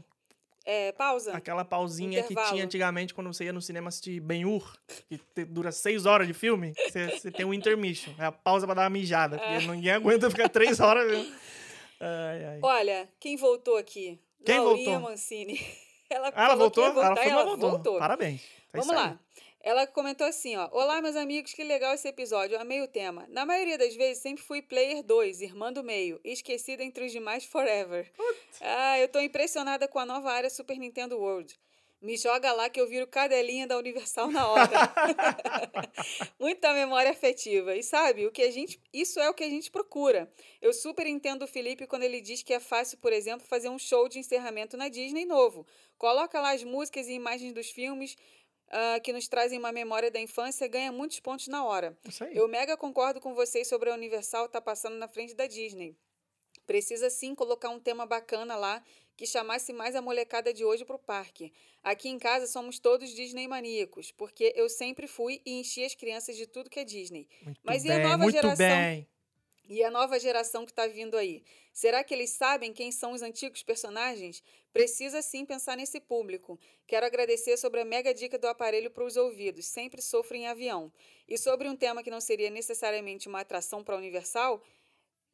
S3: É, pausa.
S2: Aquela pausinha que
S3: Intervalo.
S2: tinha antigamente quando você ia no cinema assistir Ben-Hur, que te- dura seis horas de filme. Você, você tem um intermission. É a pausa pra dar uma mijada, porque ninguém aguenta ficar três horas. Viu? Ai, ai.
S3: Olha, quem voltou aqui?
S2: Quem
S3: Laurinha
S2: voltou?
S3: Mancini. Ela,
S2: ela voltou?
S3: voltar
S2: ela
S3: e
S2: foi,
S3: ela
S2: voltou.
S3: voltou.
S2: Parabéns. É
S3: Vamos lá. Ela comentou assim, ó. Olá, meus amigos, que legal esse episódio. Amei o tema. Na maioria das vezes, sempre fui player 2, irmã do meio, esquecida entre os demais forever. Ah, eu tô impressionada com a nova área Super Nintendo World. Me joga lá que eu viro cadelinha da Universal na hora. Muita memória afetiva. E sabe, o que a gente, isso é o que a gente procura. Eu super entendo o Felipe quando ele diz que é fácil, por exemplo, fazer um show de encerramento na Disney novo. Coloca lá as músicas e imagens dos filmes ah, que nos trazem uma memória da infância, ganha muitos pontos na hora.
S2: Isso aí.
S3: Eu mega concordo com vocês sobre a Universal estar passando na frente da Disney. Precisa sim colocar um tema bacana lá que chamasse mais a molecada de hoje para o parque. Aqui em casa somos todos Disney maníacos, porque eu sempre fui e enchi as crianças de tudo que é Disney.
S2: Muito
S3: Mas e
S2: bem,
S3: a nova
S2: muito
S3: geração?
S2: bem.
S3: E a nova geração que está vindo aí? Será que eles sabem quem são os antigos personagens? Precisa sim pensar nesse público. Quero agradecer sobre a mega dica do aparelho para os ouvidos. Sempre sofro em avião. E sobre um tema que não seria necessariamente uma atração para a Universal,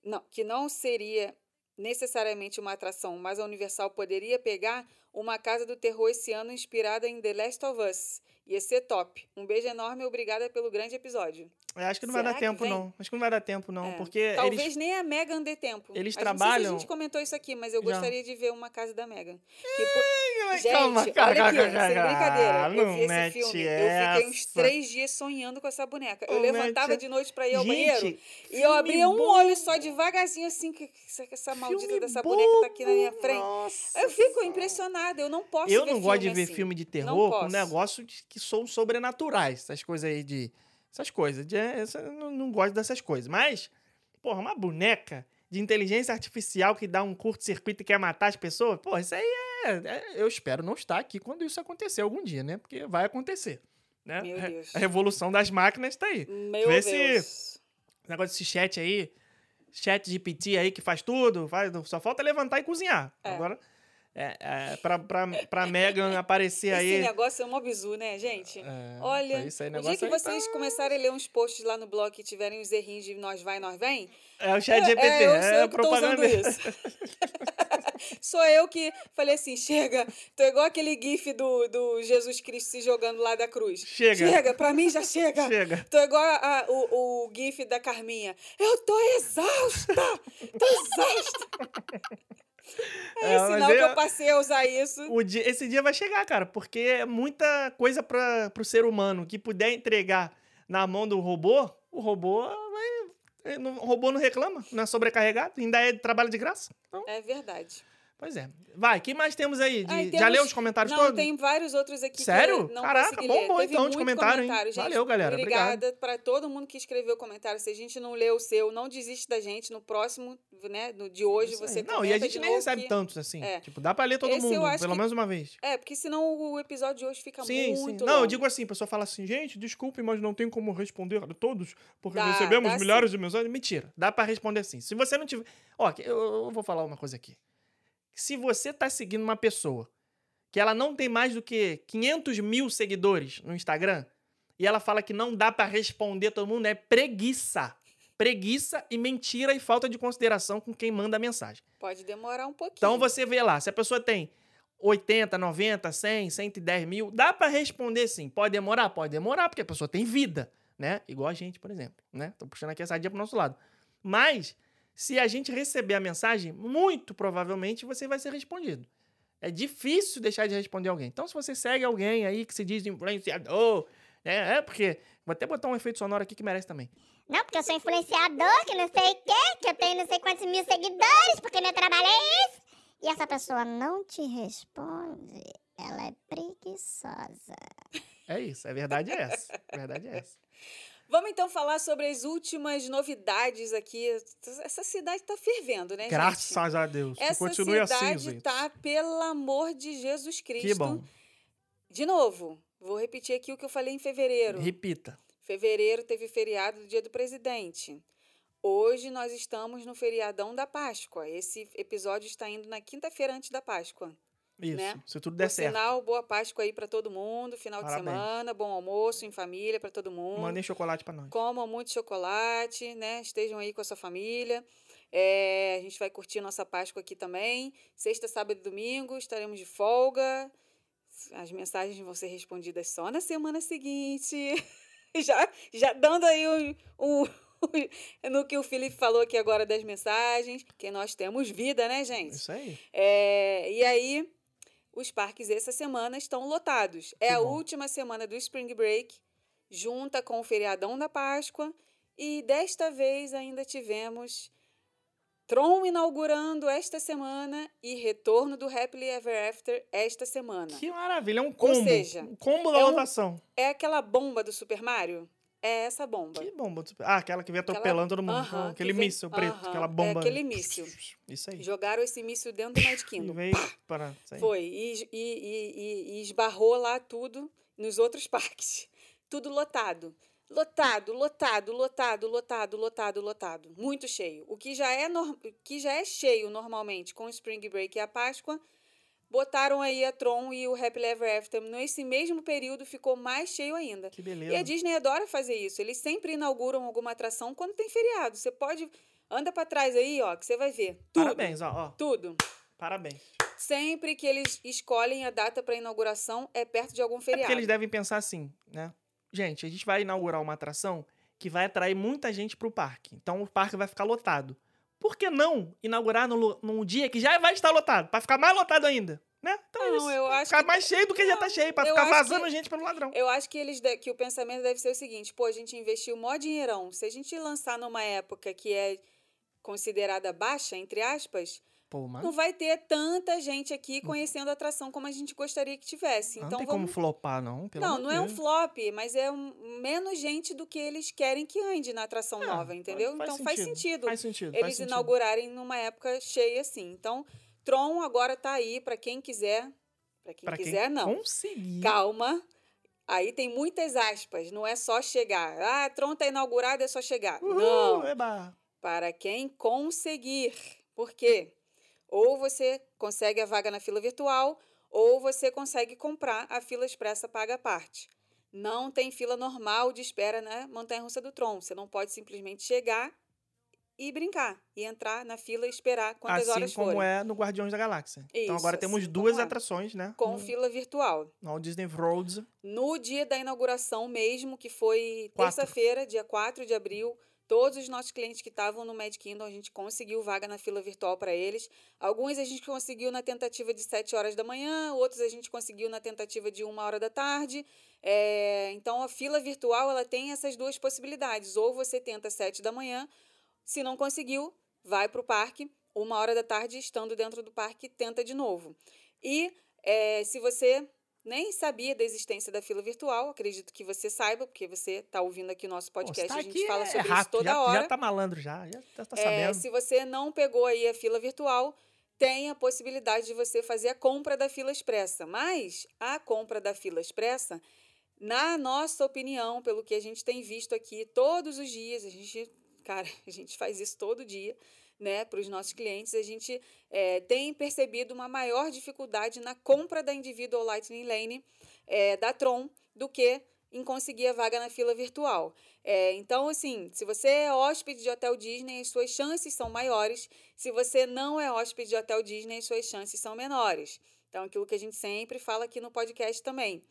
S3: não, que não seria necessariamente uma atração, mas a Universal poderia pegar uma casa do terror esse ano inspirada em The Last of Us. Ia ser top. Um beijo enorme e obrigada pelo grande episódio.
S2: Eu acho que não vai
S3: Será
S2: dar
S3: que
S2: tempo, não. Acho que não vai dar tempo, não.
S3: É,
S2: Porque
S3: Talvez
S2: eles.
S3: nem a Megan dê tempo.
S2: eles
S3: gente- não sei se
S2: trabalham-
S3: a gente comentou isso aqui, mas eu
S2: Já.
S3: gostaria de ver uma casa da Megan. Que, pô- Gente,
S2: Calma,
S3: olha
S2: calma,
S3: aqui,
S2: calma,
S3: sem brincadeira. Eu
S2: Não
S3: vi esse filme. Eu fiquei uns
S2: essa.
S3: três dias sonhando com essa boneca. Eu
S2: Não
S3: levantava
S2: mete-
S3: de noite pra ir ao
S2: Gente,
S3: banheiro e eu abria um
S2: bom.
S3: olho só devagarzinho, assim, que que essa, que essa maldita
S2: Filme
S3: dessa boneca tá aqui na minha frente.
S2: nossa
S3: Eu fico impressionada. Eu não posso
S2: Eu não gosto de ver
S3: assim.
S2: filme de terror com
S3: posso.
S2: negócio de- que são sobrenaturais. Essas coisas aí de. Essas coisas. De, essa- eu não, não gosto dessas coisas. Mas, porra, uma boneca de inteligência artificial que dá um curto-circuito e quer matar as pessoas, porra, isso aí é, é- Eu espero não estar aqui quando isso acontecer algum dia, né? Porque vai acontecer. Né?
S3: Meu
S2: A-
S3: Deus.
S2: A revolução das máquinas tá aí.
S3: Meu
S2: Vê se-
S3: Deus.
S2: Esse negócio desse chat aí. chat GPT aí que faz tudo, faz, só falta levantar e cozinhar.
S3: É.
S2: Agora, é, é, pra, pra, pra Megan aparecer
S3: Esse
S2: aí...
S3: negócio é um bizu, né, gente?
S2: É,
S3: Olha,
S2: aí,
S3: o dia que vocês
S2: tá-
S3: começarem a ler uns posts lá no blog e tiverem os errinhos de nós vai, nós vem,
S2: É o chat GPT,
S3: é, eu
S2: é,
S3: eu que tô usando
S2: propaganda.
S3: isso. Sou eu que falei assim, chega, tô igual aquele gif do, do Jesus Cristo se jogando lá da cruz.
S2: Chega.
S3: Chega, pra mim já chega.
S2: Chega.
S3: Tô igual a- o, o gif da Carminha. Eu tô exausta! Tô exausta! É,
S2: É,
S3: sinal que
S2: eu-
S3: eu passei a usar isso.
S2: O dia- esse dia vai chegar, cara, porque é muita coisa para pro ser humano que puder entregar na mão do robô, o robô O robô não reclama, não é sobrecarregado, ainda é trabalho de graça. Então,
S3: É verdade.
S2: Pois é. Vai, que mais temos aí? De-
S3: Aí
S2: Já
S3: temos-
S2: leu os comentários
S3: não,
S2: todos?
S3: tem vários outros aqui
S2: Sério?
S3: que eu não
S2: Caraca, bom,
S3: ler.
S2: então, de
S3: muito
S2: comentário, hein?
S3: comentário, gente.
S2: Valeu, galera,
S3: Obrigada para todo mundo que escreveu comentário. Se a gente não leu o seu, não desiste da gente. No próximo, né, de hoje,
S2: Isso aí.
S3: você
S2: Não, e a gente nem recebe
S3: que-
S2: tantos assim.
S3: É.
S2: Tipo, dá pra ler todo
S3: Esse eu
S2: mundo, pelo
S3: que-
S2: menos uma vez.
S3: É, porque senão o episódio de hoje fica
S2: Sim, sim.
S3: muito
S2: Não, eu
S3: longo.
S2: digo assim, a pessoa fala assim, gente, desculpe, mas não tem como responder a todos, porque
S3: Dá,
S2: recebemos
S3: dá
S2: milhares de mensagens. Mentira, dá pra responder assim. Se você não tiver... Ó, eu, eu vou falar uma coisa aqui. Se você tá seguindo uma pessoa que ela não tem mais do que 500 mil seguidores no Instagram, e ela fala que não dá pra responder todo mundo, é preguiça. Preguiça e mentira e falta de consideração com quem manda a mensagem.
S3: Pode demorar um pouquinho.
S2: Então você vê lá, se a pessoa tem 80, 90, 100, 110 mil, dá pra responder sim. Pode demorar? Pode demorar, porque a pessoa tem vida, né? Igual a gente, por exemplo, né? Tô puxando aqui essa dia pro nosso lado. Mas, se a gente receber a mensagem, muito provavelmente você vai ser respondido. É difícil deixar de responder alguém. Então, se você segue alguém aí que se diz influenciador, né? É porque. Vou até botar um efeito sonoro aqui que merece também.
S5: Não, porque eu sou influenciador, que não sei o quê, que eu tenho não sei quantos mil seguidores, porque meu trabalho é esse. E essa pessoa não te responde, ela é preguiçosa.
S2: É isso, a verdade é essa. A verdade é essa.
S3: Vamos então falar sobre as últimas novidades aqui. Essa cidade tá fervendo, né, gente?
S2: Graças a Deus.
S3: Essa
S2: continue assim,
S3: cidade
S2: Zitos.
S3: tá, pelo amor de Jesus Cristo.
S2: Que bom.
S3: De novo, vou repetir aqui o que eu falei em fevereiro.
S2: Repita.
S3: Fevereiro teve feriado do Dia do Presidente. Hoje nós estamos no feriadão da Páscoa. Esse episódio está indo na quinta-feira antes da Páscoa.
S2: Isso,
S3: Né?
S2: se tudo der
S3: Por
S2: certo.
S3: sinal, boa Páscoa aí para todo mundo. Final
S2: Parabéns.
S3: de semana, bom almoço em família para todo mundo.
S2: Mandem chocolate pra nós.
S3: Comam muito chocolate, né? Estejam aí com a sua família. É, a gente vai curtir nossa Páscoa aqui também. Sexta, sábado e domingo estaremos de folga. As mensagens vão ser respondidas só na semana seguinte. já, já dando aí um, um- no que o Felipe falou aqui agora das mensagens, que nós temos vida, né, gente?
S2: Isso aí.
S3: É, e aí, os parques essa semana estão lotados. É
S2: Que
S3: a
S2: bom.
S3: última semana do Spring Break, junta com o feriadão da Páscoa. E desta vez ainda tivemos Tron inaugurando esta semana e retorno do Happily Ever After esta semana.
S2: Que maravilha. É um combo.
S3: seja,
S2: um combo da
S3: é um-
S2: lotação.
S3: É aquela bomba do Super Mario? É essa bomba.
S2: Que bomba. Ah, aquela que vem
S3: Aquela-
S2: atropelando todo mundo.
S3: Aham,
S2: aquele
S3: que vem-
S2: míssil preto.
S3: aham,
S2: Aquela
S3: é
S2: bomba.
S3: aquele míssil.
S2: Isso aí.
S3: Jogaram esse míssil dentro do
S2: E
S3: Kingdom.
S2: veio para...
S3: Foi. E, e, e- e- esbarrou lá tudo nos outros parques. Tudo lotado. Lotado, lotado, lotado, lotado, lotado, lotado. Muito cheio. O que já é, nor- que já é cheio normalmente com o Spring Break e a Páscoa, botaram aí a Tron e o Happy Ever After. Nesse mesmo período ficou mais cheio ainda.
S2: Que
S3: E
S2: beleza.
S3: a Disney adora fazer isso. Eles sempre inauguram alguma atração quando tem feriado. Você pode. Anda pra trás aí, ó, que você vai ver. Tudo.
S2: Parabéns, ó, ó.
S3: Tudo.
S2: Parabéns.
S3: Sempre que eles escolhem a data para inauguração é perto de algum
S2: É
S3: feriado.
S2: porque eles devem pensar assim, né? Gente, a gente vai inaugurar uma atração que vai atrair muita gente pro parque. Então o parque vai ficar lotado. Por que não inaugurar no, num dia que já vai estar lotado? Pra ficar mais lotado ainda, né? Então é
S3: Não,
S2: isso.
S3: eu acho
S2: ficar
S3: que-
S2: mais cheio do que já tá
S3: Não,
S2: cheio. Pra
S3: eu
S2: ficar
S3: acho
S2: vazando
S3: que-
S2: gente pelo ladrão.
S3: Eu acho que eles de- que o pensamento deve ser o seguinte: pô, a gente investiu mó dinheirão. Se a gente lançar numa época que é considerada baixa, entre aspas,
S2: Pô, mano.
S3: não vai ter tanta gente aqui conhecendo a atração como a gente gostaria que tivesse.
S2: não
S3: Então
S2: tem
S3: vamos
S2: como flopar, não. Pelo
S3: Não, não
S2: de
S3: é um
S2: Deus.
S3: flop, mas é um- menos gente do que eles querem que ande na atração
S2: É,
S3: nova, entendeu?
S2: faz
S3: então faz sentido
S2: Faz sentido.
S3: eles
S2: faz sentido.
S3: inaugurarem numa época cheia assim. Então, Tron agora tá aí para quem quiser. Para quem
S2: Pra quem
S3: quiser, não.
S2: conseguir.
S3: Calma. Aí tem muitas aspas, não é só chegar. Ah, Tron tá inaugurado, é só chegar.
S2: Uhul,
S3: Não.
S2: eba.
S3: para quem conseguir. Por quê? Ou você consegue a vaga na fila virtual, ou você consegue comprar a fila expressa paga à parte. Não tem fila normal de espera na Montanha Russa do Tron. Você não pode simplesmente chegar e brincar, e entrar na fila e esperar quantas
S2: assim
S3: horas
S2: como
S3: forem.
S2: é no Guardiões da Galáxia. então
S3: Isso,
S2: agora temos
S3: assim
S2: duas
S3: como é.
S2: atrações, né?
S3: Com
S2: no,
S3: fila virtual.
S2: no Disney World.
S3: No dia da inauguração mesmo, que foi terça-feira, dia 4 de abril, todos os nossos clientes que estavam no Mad Kingdom, a gente conseguiu vaga na fila virtual para eles. Alguns a gente conseguiu na tentativa de 7 horas da manhã, outros a gente conseguiu na tentativa de 1 hora da tarde. É, então, a fila virtual ela tem essas duas possibilidades. Ou você tenta 7 da manhã, se não conseguiu, vai para o parque, uma hora da tarde, estando dentro do parque, tenta de novo. E é, se você nem sabia da existência da fila virtual, acredito que você saiba, porque você está ouvindo aqui o nosso
S2: Pô,
S3: podcast,
S2: você tá
S3: a gente fala
S2: é
S3: sobre
S2: rato,
S3: isso toda
S2: já,
S3: hora.
S2: Já tá malandro já, já tá,
S3: É,
S2: sabendo.
S3: se você não pegou aí a fila virtual, tem a possibilidade de você fazer a compra da fila expressa. Mas a compra da fila expressa, na nossa opinião, pelo que a gente tem visto aqui todos os dias, a gente, cara, a gente faz isso todo dia, né, para os nossos clientes, a gente é, tem percebido uma maior dificuldade na compra da Individual Lightning Lane é, da Tron do que em conseguir a vaga na fila virtual. É, então, assim, se você é hóspede de hotel Disney, as suas chances são maiores. Se você não é hóspede de hotel Disney, as suas chances são menores. Então, aquilo que a gente sempre fala aqui no podcast também.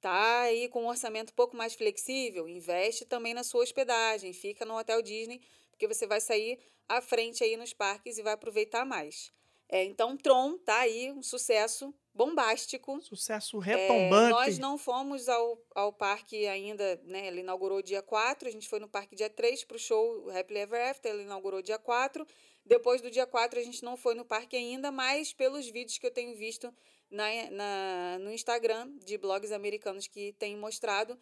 S3: Tá aí com um orçamento um pouco mais flexível, investe também na sua hospedagem, fica no hotel Disney, porque você vai sair à frente aí nos parques e vai aproveitar mais. É, então, Tron tá aí, um sucesso bombástico.
S2: Sucesso
S3: É,
S2: retombante.
S3: nós não fomos ao, ao parque ainda, né? Ele inaugurou dia 4, a gente foi no parque dia 3 para o show Happily Ever After, ele inaugurou dia 4. Depois do dia 4 a gente não foi no parque ainda, mas pelos vídeos que eu tenho visto na, na, no Instagram de blogs americanos que têm mostrado,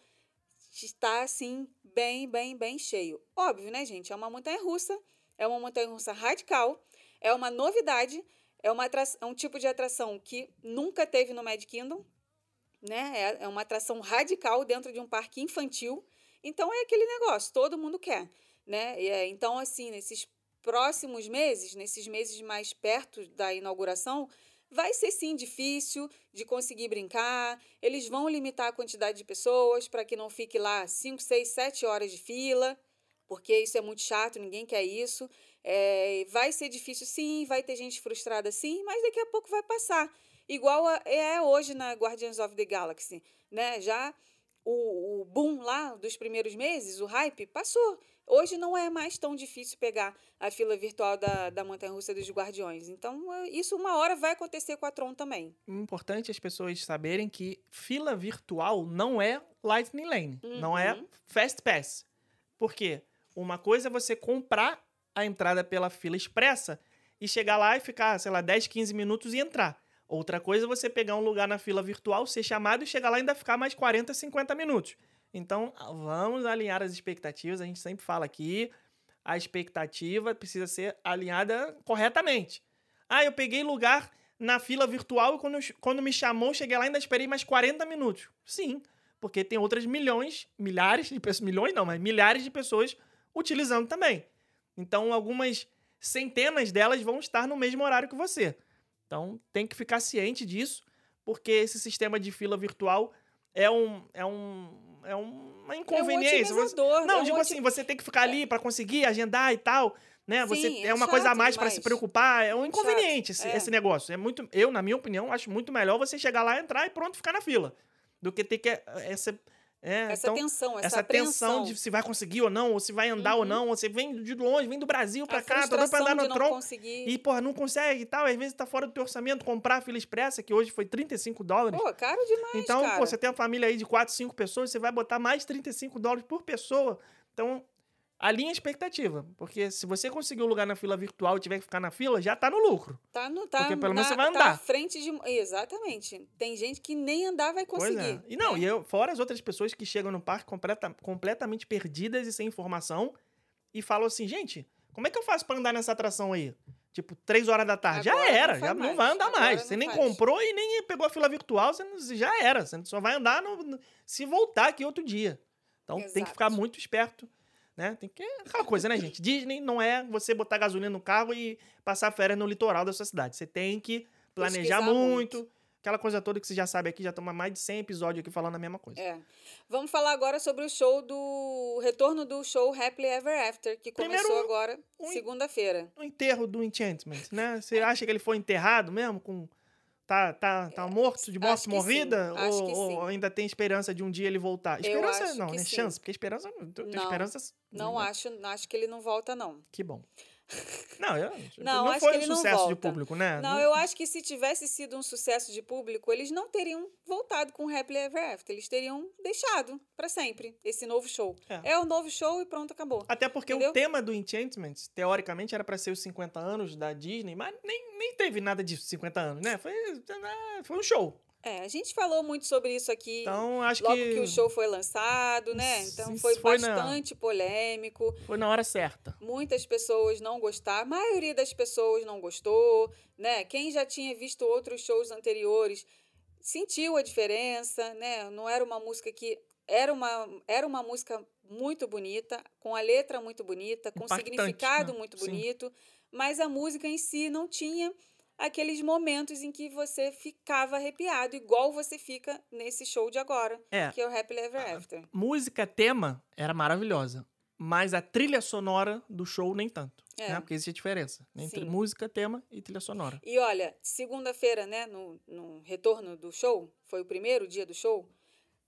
S3: está assim, bem, bem, bem cheio. Óbvio, né, gente? É uma montanha russa, é uma montanha russa radical, é uma novidade, é, uma é um tipo de atração que nunca teve no Mad Kingdom, né? É, é uma atração radical dentro de um parque infantil. Então é aquele negócio, todo mundo quer, né? É, então, assim, nesses próximos meses, nesses meses mais perto da inauguração, vai ser sim difícil de conseguir brincar. Eles vão limitar a quantidade de pessoas para que não fique lá 5, 6, 7 horas de fila, porque isso é muito chato, ninguém quer isso. É, vai ser difícil sim, vai ter gente frustrada sim, mas daqui a pouco vai passar. Igual a- é hoje na Guardians of the Galaxy, né? Já o, o boom lá dos primeiros meses, o hype, passou. Hoje não é mais tão difícil pegar a fila virtual da, da Montanha Russa dos Guardiões. Então, é, isso uma hora vai acontecer com a Tron também.
S2: Importante as pessoas saberem que fila virtual não é Lightning Lane, não é
S3: Uhum.
S2: Fast Pass. Por quê? Uma coisa é você comprar a entrada pela fila expressa e chegar lá e ficar, sei lá, 10, 15 minutos e entrar. Outra coisa é você pegar um lugar na fila virtual, ser chamado e chegar lá e ainda ficar mais 40, 50 minutos. Então, vamos alinhar as expectativas. A gente sempre fala aqui, a expectativa precisa ser alinhada corretamente. Ah, eu peguei lugar na fila virtual e quando, quando me chamou, cheguei lá e ainda esperei mais 40 minutos. Sim, porque tem outras milhões, milhares de pessoas, milhões não, mas milhares de pessoas utilizando também. Então, algumas centenas delas vão estar no mesmo horário que você. Então, tem que ficar ciente disso, porque esse sistema de fila virtual é um é um é uma inconveniência.
S3: É um
S2: Você- não,
S3: é um
S2: digo
S3: oti-
S2: assim, você tem que ficar ali para conseguir agendar e tal, né? Você
S3: Sim,
S2: é,
S3: é
S2: uma coisa a
S3: chato
S2: mais para se preocupar, é um inconveniente esse,
S3: é.
S2: esse negócio. É muito, eu na minha opinião acho muito melhor você chegar lá, entrar e pronto, ficar na fila, do que ter que é, essa é,
S3: Essa
S2: então,
S3: tensão, essa,
S2: essa tensão de se vai conseguir ou não, ou se vai andar ou
S3: Uhum.
S2: não, ou você vem de longe, vem do Brasil pra
S3: a
S2: cá, doido pra andar no
S3: não
S2: tronco.
S3: conseguir.
S2: E, porra, não consegue e tal. Às vezes tá fora do teu orçamento comprar a fila expressa, que hoje foi 35 dólares.
S3: Pô, caro demais,
S2: Então,
S3: cara.
S2: pô, você tem uma família aí de 4, 5 pessoas, você vai botar mais 35 dólares por pessoa. Então, alinha a expectativa. Porque se você conseguir um lugar na fila virtual e tiver que ficar na fila, já tá no lucro.
S3: Tá no, tá
S2: Porque pelo menos
S3: na-
S2: você vai
S3: Tá
S2: andar.
S3: à frente de... Exatamente. Tem gente que nem andar vai conseguir.
S2: Pois é. E não,
S3: né?
S2: e eu, fora as outras pessoas que chegam no parque completa- completamente perdidas e sem informação e falam assim, gente, como é que eu faço pra andar nessa atração aí? Tipo, três horas da tarde.
S3: Agora
S2: já
S3: não
S2: era,
S3: faz
S2: já não
S3: mais.
S2: vai andar
S3: Agora
S2: mais.
S3: não
S2: Você nem
S3: faz.
S2: comprou e nem pegou a fila virtual, você não- já era. Você só vai andar no- no- se voltar aqui outro dia. Então tem que ficar
S3: Exato.
S2: muito esperto Né? Tem que. Aquela coisa, né, gente? Disney não é você botar gasolina no carro e passar férias no litoral da sua cidade. Você tem que planejar muito.
S3: muito.
S2: Aquela coisa toda que você já sabe aqui, já toma mais de 100 episódios aqui falando a mesma coisa.
S3: É. Vamos falar agora sobre o show do. Retorno do show Happily Ever After, que
S2: Primeiro,
S3: começou agora,
S2: um-
S3: segunda-feira.
S2: O enterro do Enchantment, né? Você acha que ele foi enterrado mesmo? Com... Tá, tá, tá morto, de morte
S3: É,
S2: morrida? ou, ou ainda tem esperança de um dia ele voltar? Esperança não, né?
S3: sim.
S2: Chance, porque esperança.
S3: Não,
S2: esperanças.
S3: Não acho, acho que ele não volta, não.
S2: Que bom. Não, eu,
S3: Não,
S2: não
S3: acho
S2: foi
S3: que
S2: um
S3: ele não
S2: sucesso de público, né?
S3: Não, eu acho que se tivesse sido um sucesso de público, eles não teriam voltado com Happily Ever After. Eles teriam deixado pra sempre esse novo show.
S2: É.
S3: É, o novo show e pronto, acabou.
S2: Até porque
S3: Entendeu?
S2: o tema do Enchantment, teoricamente, era pra ser os 50 anos da Disney, mas nem, nem teve nada disso, 50 anos, né? Foi, foi um show.
S3: É, a gente falou muito sobre isso aqui.
S2: Então, acho
S3: Logo
S2: que,
S3: que... o show foi lançado, né? Então
S2: Sim,
S3: foi,
S2: foi na-
S3: bastante polêmico.
S2: foi na hora certa.
S3: Muitas pessoas não gostaram, a maioria das pessoas não gostou, né? Quem já tinha visto outros shows anteriores sentiu a diferença, né? Não era uma música que era uma era uma música muito bonita, com a letra muito bonita, com
S2: Impactante,
S3: significado
S2: né?
S3: muito
S2: Sim.
S3: bonito, mas a música em si não tinha aqueles momentos em que você ficava arrepiado, igual você fica nesse show de agora,
S2: É.
S3: que é o Happily Ever After.
S2: Música tema era maravilhosa, mas a trilha sonora do show nem tanto.
S3: É.
S2: Né? Porque existe a diferença entre
S3: Sim.
S2: música, tema e trilha sonora.
S3: E olha, segunda-feira, né, no, no retorno do show, foi o primeiro dia do show,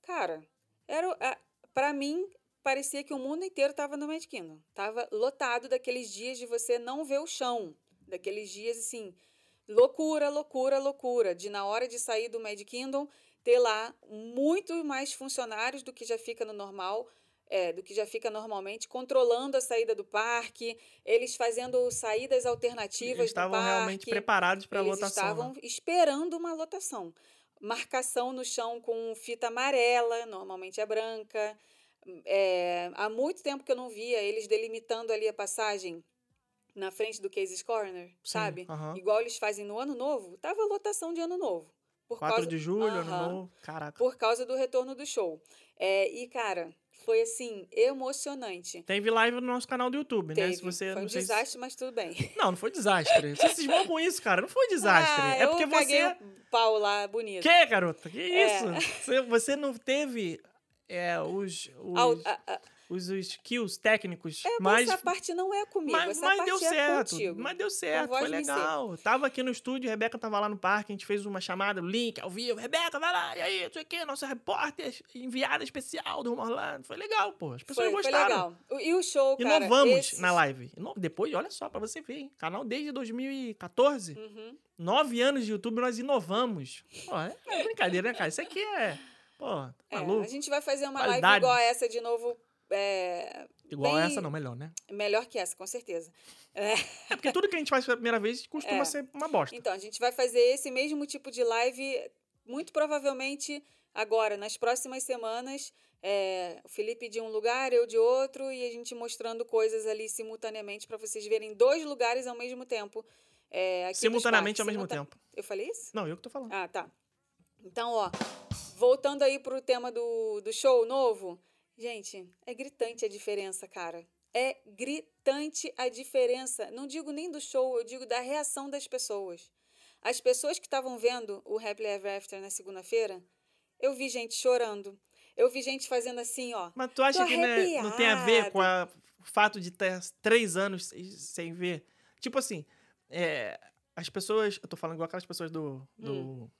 S3: cara, era a- pra mim parecia que o mundo inteiro tava no Magic Kingdom. Tava lotado daqueles dias de você não ver o chão, daqueles dias assim, loucura, loucura, loucura, de na hora de sair do Magic Kingdom ter lá muito mais funcionários do que já fica no normal. é, do que já fica normalmente, controlando a saída do parque, eles fazendo saídas alternativas
S2: Eles
S3: do
S2: estavam
S3: parque.
S2: realmente preparados para a
S3: Eles
S2: lotação.
S3: estavam
S2: né?
S3: esperando uma lotação. Marcação no chão com fita amarela, normalmente é branca. É, há muito tempo que eu não via eles delimitando ali a passagem na frente do Cases Corner,
S2: Sim,
S3: sabe?
S2: aham.
S3: Igual eles fazem no Ano Novo. Tava lotação de Ano Novo. Por
S2: 4
S3: causa,
S2: de julho, ano
S3: Aham.
S2: novo. Caraca.
S3: por causa do retorno do show. É, e, cara, foi assim, emocionante.
S2: Teve live no nosso canal do YouTube, né?
S3: Teve.
S2: Se você
S3: foi um
S2: não sei se-
S3: desastre, mas tudo bem.
S2: Não, não foi desastre. Vocês se vão com isso, cara. Não foi desastre.
S3: Ah,
S2: é porque você.
S3: o pau lá, bonito.
S2: Que, garota? Que
S3: É.
S2: isso? Você, você não teve é, os, os,
S3: Ao- a- a-
S2: os skills técnicos
S3: É,
S2: mais.
S3: essa parte não é comigo,
S2: Mas,
S3: essa
S2: mas deu
S3: é
S2: certo.
S3: contigo.
S2: Mas deu certo, foi legal. Tava aqui no estúdio, a Rebeca tava lá no parque, a gente fez uma chamada, o link ao vivo. Rebeca, vai lá, e aí, não sei o quê, nossa repórter enviada especial do Rumo Orlando. Foi legal, pô. As pessoas
S3: Foi, foi
S2: gostaram.
S3: legal. O- E o show, cara...
S2: Inovamos
S3: esses-
S2: na live. Depois, olha só, pra você ver, hein? Canal desde 2014.
S3: Uhum.
S2: Nove anos de YouTube, nós inovamos. Pô, é é brincadeira, né, cara? Isso aqui é. Pô,
S3: É,
S2: maluco.
S3: a gente vai fazer uma
S2: Qualidade.
S3: live igual a essa de novo, é,
S2: Igual
S3: bem-
S2: essa, não, melhor, né?
S3: melhor que essa, com certeza. É,
S2: É porque tudo que a gente faz pela primeira vez costuma
S3: É.
S2: ser uma bosta.
S3: então, a gente vai fazer esse mesmo tipo de live, muito provavelmente agora, nas próximas semanas. É, o Felipe de um lugar, eu de outro, e a gente mostrando coisas ali simultaneamente para vocês verem dois lugares ao mesmo tempo. é,
S2: Simultaneamente ao mesmo tempo.
S3: Eu falei isso?
S2: Não, eu que tô falando.
S3: Ah, tá. Então, ó, voltando aí pro tema do, do show novo, gente, é gritante a diferença, cara. É gritante a diferença. Não digo nem do show, eu digo da reação das pessoas. As pessoas que estavam vendo o Happily Ever After na segunda-feira, eu vi gente chorando. Eu vi gente fazendo assim, ó.
S2: Mas tu acha que né, não tem a ver com a- o fato de ter três anos sem- ver? Tipo assim, é, as pessoas. Eu tô falando igual aquelas pessoas do. do da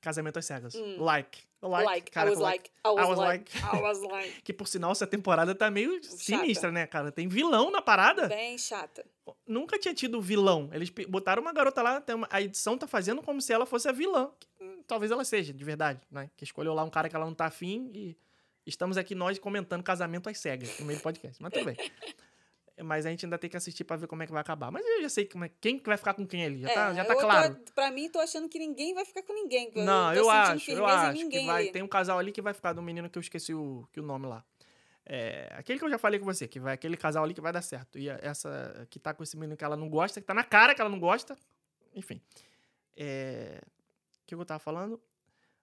S2: Casamento às Cegas.
S3: Hum.
S2: Like. Like.
S3: Like,
S2: cara,
S3: I was
S2: com
S3: like, I was,
S2: was
S3: like,
S2: like.
S3: I was like.
S2: Que por sinal essa temporada tá meio sinistra, né, cara? Tem vilão na parada.
S3: Bem chata.
S2: Nunca tinha tido vilão. Eles botaram uma garota lá, a edição tá fazendo como se ela fosse a vilã. Que, hum, talvez ela seja, de verdade, né? Que escolheu lá um cara que ela não tá afim e estamos aqui nós comentando casamento às cegas no meio do podcast. Mas tudo bem. Mas a gente ainda tem que assistir pra ver como é que vai acabar. Mas eu já sei como é, quem que vai ficar com quem ali. Já tá, já tá
S3: É, eu tô-
S2: claro.
S3: pra mim, tô achando que ninguém vai ficar com ninguém.
S2: Não, eu
S3: sentindo
S2: acho, eu acho que vai.
S3: ali.
S2: Tem um casal ali que vai ficar do menino que eu esqueci o, que o nome lá. É, aquele que eu já falei com você, que vai aquele casal ali que vai dar certo. E essa que tá com esse menino que ela não gosta, que tá na cara que ela não gosta. Enfim. É, o que eu tava falando?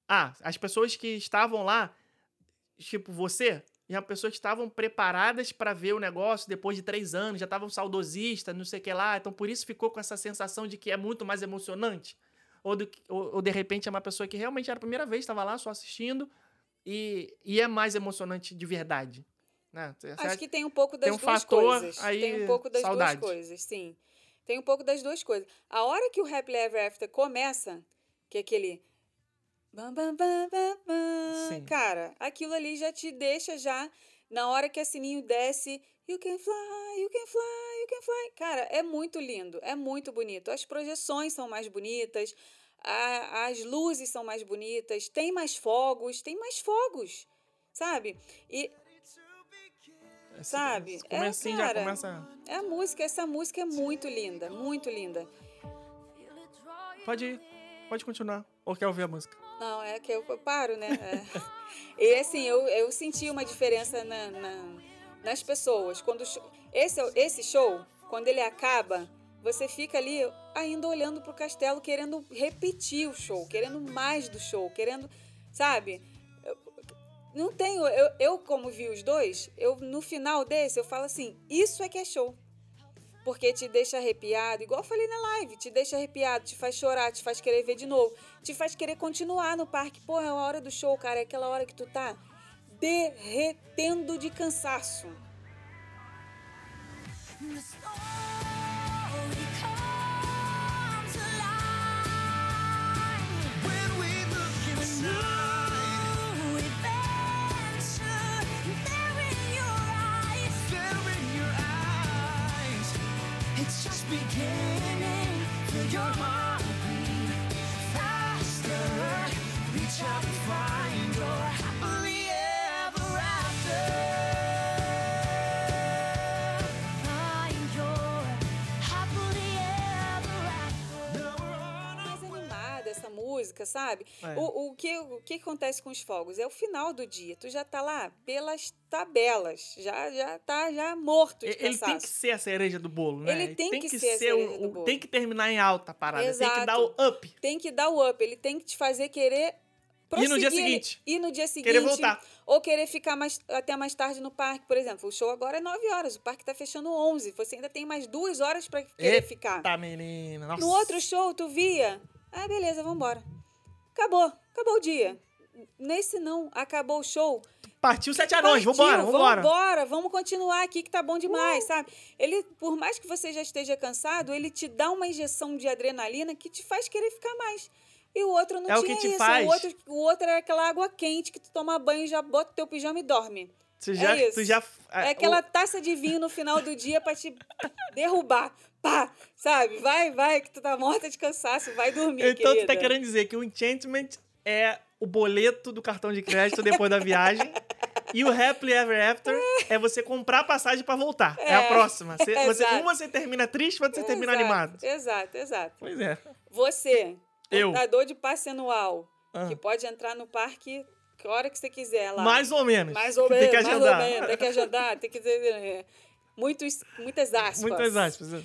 S2: Ah, as pessoas que estavam lá, tipo você, Já pessoas que estavam preparadas para ver o negócio depois de três anos, já estavam saudosistas, não sei o que lá. Então, por isso ficou com essa sensação de que é muito mais emocionante. Ou, do, ou, ou de repente é uma pessoa que realmente era a primeira vez, estava lá só assistindo, e, e é mais emocionante de verdade. Né?
S3: Acho
S2: acha-
S3: que tem um pouco das
S2: tem um
S3: duas
S2: fator
S3: coisas.
S2: aí,
S3: tem um pouco das
S2: saudade.
S3: duas coisas, sim. Tem um pouco das duas coisas. A hora que o Happily Ever After começa, que é aquele. Bam, bam, bam, bam, bam,
S2: Sim.
S3: Cara, aquilo ali já te deixa já. Na hora que a sininho desce. You can fly, you can fly, you can fly. Cara, é muito lindo, é muito bonito. As projeções são mais bonitas, a- as luzes são mais bonitas, tem mais fogos, tem mais fogos, sabe? E
S2: Esse-
S3: sabe?
S2: esse
S3: É,
S2: comecinho
S3: cara.
S2: já começa.
S3: é a música, essa música é muito linda, muito linda.
S2: Pode ir, pode continuar. Ou quer ouvir a música?
S3: Não, é que eu paro, né? É. E assim, eu, eu senti uma diferença na, na- nas pessoas. Quando esse, esse show, quando ele acaba, você fica ali ainda olhando pro castelo, querendo repetir o show, querendo mais do show, querendo, sabe? Não tenho, eu, eu como vi os dois, eu no final desse eu falo assim, isso é que é show. Porque te deixa arrepiado, igual eu falei na live, te deixa arrepiado, te faz chorar, te faz querer ver de novo, te faz querer continuar no parque. Porra, é a hora do show, cara, é aquela hora que tu tá derretendo de cansaço. Música, sabe?
S2: É.
S3: O, o, que, o que acontece com os fogos? É o final do dia. Tu já tá lá pelas tabelas. Já, já tá já morto de
S2: Ele tem
S3: cansaço.
S2: que ser a cereja do bolo, né?
S3: Ele tem que ser a cereja
S2: o. Tem que terminar em alta a parada. Tem que
S3: Exato.
S2: dar o up.
S3: Tem que dar o up. Ele tem que te fazer querer
S2: E no dia seguinte?
S3: E no dia seguinte.
S2: Querer voltar.
S3: Ou querer ficar mais, até mais tarde no parque, por exemplo. O show agora é 9 horas, o parque tá fechando 11. Você ainda tem mais duas horas para querer ficar.
S2: Tá, menina. Nossa.
S3: No outro show, tu via. Ah, beleza, vambora. Acabou. Acabou o dia. Nesse não, acabou o show.
S2: Partiu sete anões.
S3: Partiu,
S2: Vambora, vambora.
S3: Vambora, vamos continuar aqui que tá bom
S2: Uh!
S3: demais, sabe? Ele, por mais que você já esteja cansado, ele te dá uma injeção de adrenalina que te faz querer ficar mais. E o outro não
S2: É o
S3: tinha
S2: que te
S3: isso.
S2: faz.
S3: O outro, o outro era aquela água quente que tu toma banho, já bota o teu pijama e dorme.
S2: Tu já,
S3: é isso.
S2: tu já,
S3: É aquela taça de vinho no final do dia pra te derrubar. Pá, sabe? Vai, vai, que tu tá morta de cansaço, vai dormir,
S2: Então tu
S3: querida.
S2: tá querendo dizer que o Enchantment é o boleto do cartão de crédito depois da viagem. E o Happily Ever After é você comprar a passagem pra voltar. É, a
S3: É,
S2: próxima. Você, você,
S3: exato.
S2: um você termina triste, outro você termina
S3: Exato,
S2: animado.
S3: Exato, exato.
S2: Pois é.
S3: Você,
S2: Eu.
S3: portador de passe anual,
S2: Ah.
S3: que pode entrar no parque que hora que você quiser lá.
S2: Mais ou menos.
S3: Mais ou
S2: Tem
S3: menos,
S2: que
S3: mais ou
S2: agendar.
S3: menos. Tem que agendar, tem que dizer. é, Muitos, muitas aspas.
S2: Muitas aspas. é.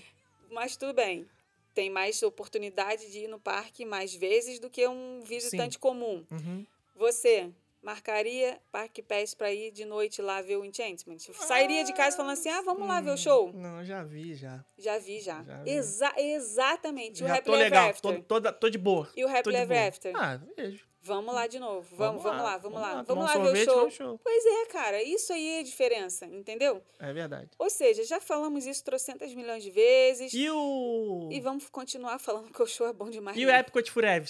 S3: Mas tudo bem. Tem mais oportunidade de ir no parque mais vezes do que um visitante comum.
S2: Uhum.
S3: Você marcaria Parque Pass pra ir de noite lá ver o Enchantment? Sairia de casa falando assim: ah, vamos lá ver o show?
S2: Não, já vi, já.
S3: Já vi, já.
S2: Já vi.
S3: Exa exatamente. o
S2: já
S3: Happily
S2: tô
S3: Ever
S2: legal.
S3: After.
S2: Tô, tô, tô de boa.
S3: E o
S2: de
S3: Ever. After?
S2: Ah, vejo.
S3: Vamos lá de novo. Vamos, vamos lá, vamos lá. Vamos lá, vamos lá ver o show.
S2: o.
S3: Pois é, cara. Isso aí é diferença, entendeu?
S2: É verdade.
S3: Ou seja, já falamos isso trocentas milhões de vezes.
S2: E o.
S3: E vamos continuar falando que o show é bom demais.
S2: E o
S3: mesmo.
S2: Epcot Forever?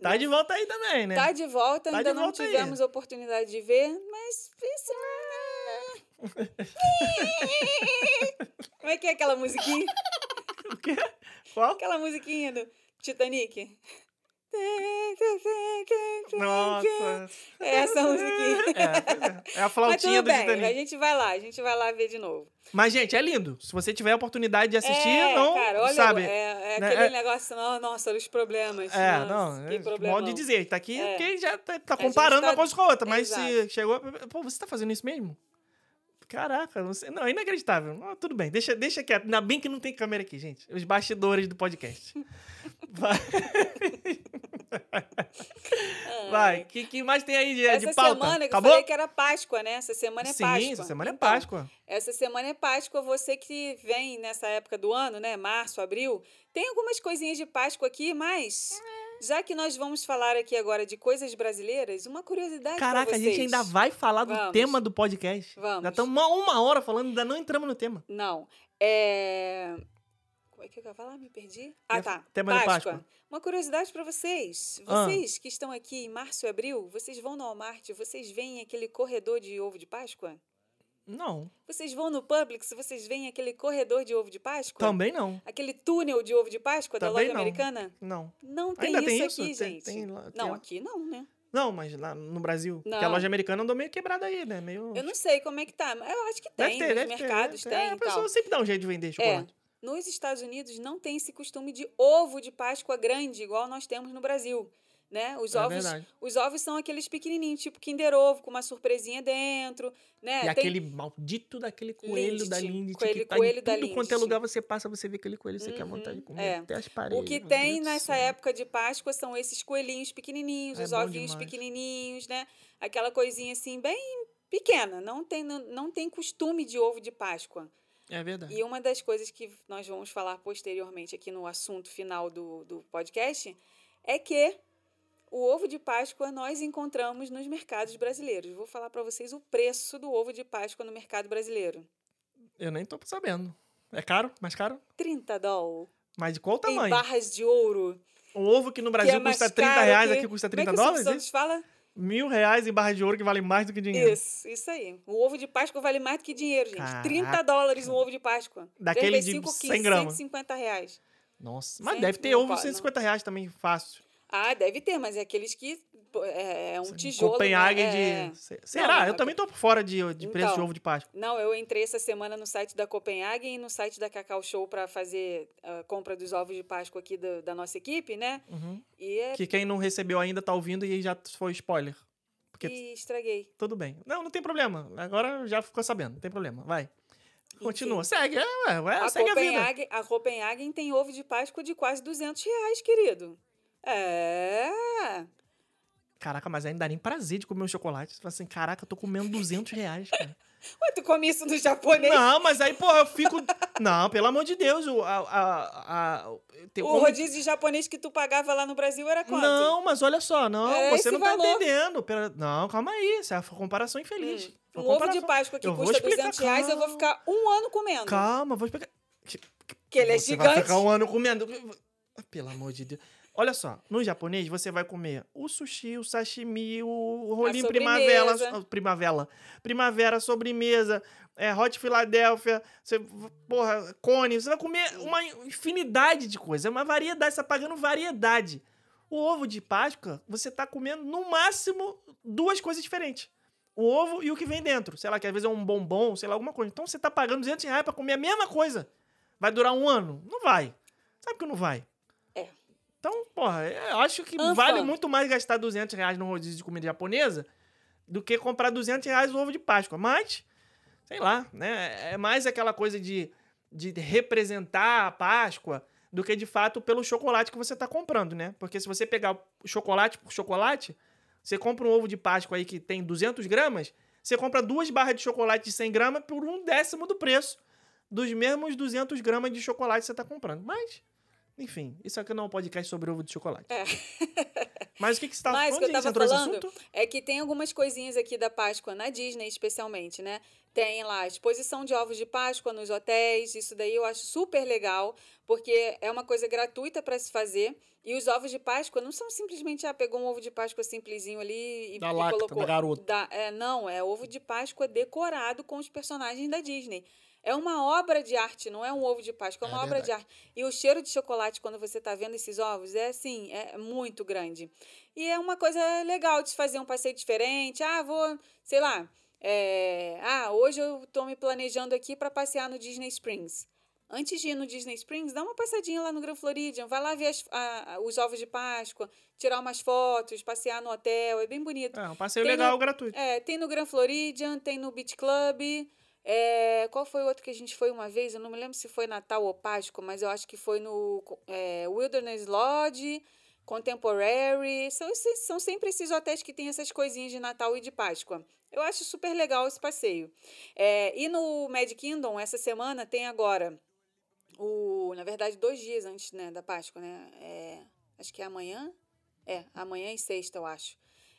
S2: Tá de volta aí também, né?
S3: Tá de volta,
S2: Tá
S3: ainda
S2: de
S3: não
S2: volta aí.
S3: tivemos oportunidade de ver, mas. isso- Como é que é aquela musiquinha?
S2: O quê? Qual?
S3: Aquela musiquinha do Titanic?
S2: Nossa.
S3: É essa musiquinha.
S2: É, pois é. É a flautinha do
S3: bem,
S2: Titanic.
S3: a gente vai lá, a gente vai lá ver de novo.
S2: Mas, gente, é lindo. Se você tiver a oportunidade de assistir,
S3: é,
S2: não,
S3: cara, olha,
S2: sabe?
S3: é, é
S2: né,
S3: aquele
S2: é-
S3: negócio, não, nossa, olha os problemas.
S2: É,
S3: nossa,
S2: não,
S3: que
S2: é
S3: problema.
S2: modo de dizer. Tá aqui
S3: É.
S2: porque já tá, tá comparando
S3: tá-
S2: uma coisa com a outra. Mas se
S3: Exato.
S2: chegou. Pô, você tá fazendo isso mesmo? Caraca, não, sei, não é inacreditável. Ah, tudo bem, deixa, deixa quieto. Ainda bem que não tem câmera aqui, gente. Os bastidores do podcast. Vai. O que, que mais tem aí de,
S3: Essa
S2: de pauta?
S3: semana que
S2: Acabou?
S3: eu falei que era Páscoa, né? Essa semana é
S2: Sim,
S3: Páscoa.
S2: essa semana é
S3: Então,
S2: Páscoa.
S3: Essa semana é Páscoa, você que vem nessa época do ano, né? Março, abril. Tem algumas coisinhas de Páscoa aqui, mas já que nós vamos falar aqui agora de coisas brasileiras, uma curiosidade
S2: Caraca, a gente ainda vai falar do
S3: Vamos.
S2: tema do podcast.
S3: Vamos.
S2: Já estamos uma, uma hora falando, ainda não entramos no tema.
S3: Não. É. É que eu ia falar? Me perdi. Ah, tá.
S2: tema de Páscoa.
S3: Uma curiosidade para vocês.
S2: Ah.
S3: Vocês que estão aqui em março e abril, vocês vão no Walmart, vocês veem aquele corredor de ovo de Páscoa?
S2: Não,
S3: Vocês vão no Publix, vocês veem aquele corredor de ovo de Páscoa?
S2: também não.
S3: Aquele túnel de ovo de Páscoa da
S2: Também
S3: loja
S2: não.
S3: americana?
S2: Não.
S3: Não tem
S2: Ainda
S3: isso
S2: tem isso?
S3: aqui,
S2: Tem-
S3: gente.
S2: tem lá-
S3: não,
S2: tem-
S3: aqui não, né?
S2: Não, mas lá no Brasil. Porque a
S3: Não.
S2: loja americana andou meio quebrada aí, né? Meio...
S3: Eu não sei como é que tá, mas eu acho que tem,
S2: deve ter, deve
S3: mercados
S2: ter.
S3: tem
S2: É, a pessoa sempre dá um jeito de vender chocolate.
S3: É, nos Estados Unidos não tem esse costume de ovo de Páscoa grande, igual nós temos no Brasil. Né? Os,
S2: É
S3: ovos,
S2: verdade.
S3: os ovos são aqueles pequenininhos, tipo Kinder Ovo, com uma surpresinha dentro. Né?
S2: E
S3: Tem-
S2: aquele maldito daquele coelho da
S3: Lindt,
S2: Lindt.
S3: coelho-
S2: que tá
S3: coelho
S2: em
S3: da
S2: tudo quanto é
S3: Lindt.
S2: lugar você passa, você vê aquele coelho, você quer vontade de comer
S3: é.
S2: até as paredes.
S3: O que
S2: meu
S3: tem
S2: Deus
S3: nessa
S2: céu.
S3: época de Páscoa são esses coelhinhos pequenininhos,
S2: É
S3: os ovinhos
S2: demais.
S3: pequenininhos, né? Aquela coisinha assim, bem pequena. Não tem, não, não tem costume de ovo de Páscoa.
S2: É verdade.
S3: E uma das coisas que nós vamos falar posteriormente aqui no assunto final do, do podcast é que o ovo de Páscoa nós encontramos nos mercados brasileiros. Vou falar para vocês o preço do ovo de Páscoa no mercado brasileiro.
S2: Eu nem tô sabendo. É caro? Mais caro?
S3: 30 dólares.
S2: Mas de qual
S3: Em
S2: tamanho?
S3: barras de ouro.
S2: O ovo que no Brasil
S3: que é
S2: custa 30
S3: caro
S2: reais,
S3: que-
S2: aqui custa
S3: Como é
S2: 30
S3: que
S2: dólares?
S3: Santos fala?
S2: Mil reais em barra de ouro que vale mais do que dinheiro.
S3: Isso, isso aí. O ovo de Páscoa vale mais do que dinheiro, gente.
S2: Caraca.
S3: 30 dólares um ovo de Páscoa.
S2: Daquele de
S3: 35,
S2: 100 gramas.
S3: 150 reais.
S2: Nossa, mas
S3: Sim,
S2: deve ter ovo de 150 reais também, fácil.
S3: Ah, deve ter, mas é aqueles que é, é um tijolo.
S2: Copenhague
S3: né? É.
S2: de... Se- Será?
S3: Não,
S2: eu
S3: é
S2: também tô fora de, de preço de
S3: Então,
S2: ovo de Páscoa.
S3: Não, eu entrei essa semana no site da Copenhague e no site da Cacau Show para fazer a compra dos ovos de Páscoa aqui da, da nossa equipe, né?
S2: Uhum.
S3: E, é,
S2: Que quem não recebeu ainda tá ouvindo e já foi spoiler. Porque
S3: e estraguei.
S2: tudo bem. Não, não tem problema. Agora já ficou sabendo, não tem problema. Vai. Continua. Segue, é, ué, ué,
S3: A
S2: segue a vida.
S3: Copenhague, a Copenhagen tem ovo de Páscoa de quase 200 reais, querido. É.
S2: Caraca, mas ainda dá nem prazer de comer um chocolate. Você fala assim, caraca, eu tô comendo 200 reais, cara.
S3: Ué, tu come isso no japonês?
S2: Não, mas aí, pô, eu fico... Não, pelo amor de Deus. O, a, a, a,
S3: o
S2: como-
S3: rodízio japonês que tu pagava lá no Brasil era quanto?
S2: Não, mas olha só, não,
S3: É
S2: você não tá
S3: valor.
S2: entendendo. Pera- Não, calma aí, isso é uma comparação infeliz. Foi
S3: Um ovo de
S2: comparação.
S3: Páscoa que
S2: Eu
S3: custa
S2: explicar,
S3: 200 reais, eu vou ficar um ano comendo.
S2: Calma, vou explicar.
S3: Que ele é
S2: você vai
S3: gigante.
S2: ficar um ano comendo. Pelo amor de Deus. Olha só, no japonês você vai comer o sushi, o sashimi, o rolinho primavera, so- primavera, primavera, sobremesa, é, hot Philadelphia, você, porra, cone, você vai comer uma infinidade de coisas, é uma variedade, você tá pagando variedade. O ovo de Páscoa, você tá comendo no máximo duas coisas diferentes. O ovo e o que vem dentro. Sei lá, que às vezes é um bombom, sei lá, alguma coisa. Então você tá pagando 200 reais pra comer a mesma coisa. Vai durar um ano? Não vai. Sabe que não vai?
S3: É.
S2: Então, porra, eu acho que
S3: Anfã.
S2: vale muito mais gastar 200 reais no rodízio de comida japonesa do que comprar 200 reais o ovo de Páscoa. Mas, sei lá, né? É mais aquela coisa de, de representar a Páscoa do que de fato pelo chocolate que você tá comprando, né? Porque se você pegar chocolate por chocolate, você compra um ovo de Páscoa aí que tem 200 gramas, você compra duas barras de chocolate de 100 gramas por um décimo do preço dos mesmos 200 gramas de chocolate que você tá comprando. Mas, enfim, isso aqui não é um podcast sobre ovo de chocolate.
S3: É.
S2: Mas o que, que você tava
S3: Mas o
S2: onde
S3: que eu tava falando
S2: assunto?
S3: é que tem algumas coisinhas aqui da Páscoa na Disney, especialmente, né? Tem lá a exposição de ovos de Páscoa nos hotéis, isso daí eu acho super legal, porque é uma coisa gratuita para se fazer. E os ovos de Páscoa não são simplesmente, ah, pegou um ovo de Páscoa simplesinho ali e,
S2: Da
S3: e
S2: Lacta,
S3: colocou.
S2: da garota.
S3: Da- é, não, é ovo de Páscoa decorado com os personagens da Disney. É uma obra de arte, não é um ovo de Páscoa, é uma
S2: É
S3: obra de arte. E o cheiro de chocolate, quando você está vendo esses ovos, é assim, é muito grande. E é uma coisa legal de se fazer um passeio diferente. Ah, vou, sei lá. é, ah, hoje eu tô me planejando aqui para passear no Disney Springs. Antes de ir no Disney Springs, dá uma passadinha lá no Grand Floridian, vai lá ver as- a- os ovos de Páscoa, tirar umas fotos, passear no hotel, é bem bonito.
S2: É, um passeio
S3: Tem
S2: legal,
S3: no-
S2: gratuito.
S3: É, tem no Grand Floridian, tem no Beach Club. É, qual foi o outro que a gente foi uma vez? Eu não me lembro se foi Natal ou Páscoa, mas eu acho que foi no é, Wilderness Lodge. Contemporary. São, são sempre esses hotéis que tem essas coisinhas de Natal e de Páscoa. Eu acho super legal esse passeio. É, e no Mad Kingdom, essa semana, tem agora o. Na verdade, dois dias antes né, da Páscoa, né? É, acho que é amanhã. É, amanhã e sexta, eu acho.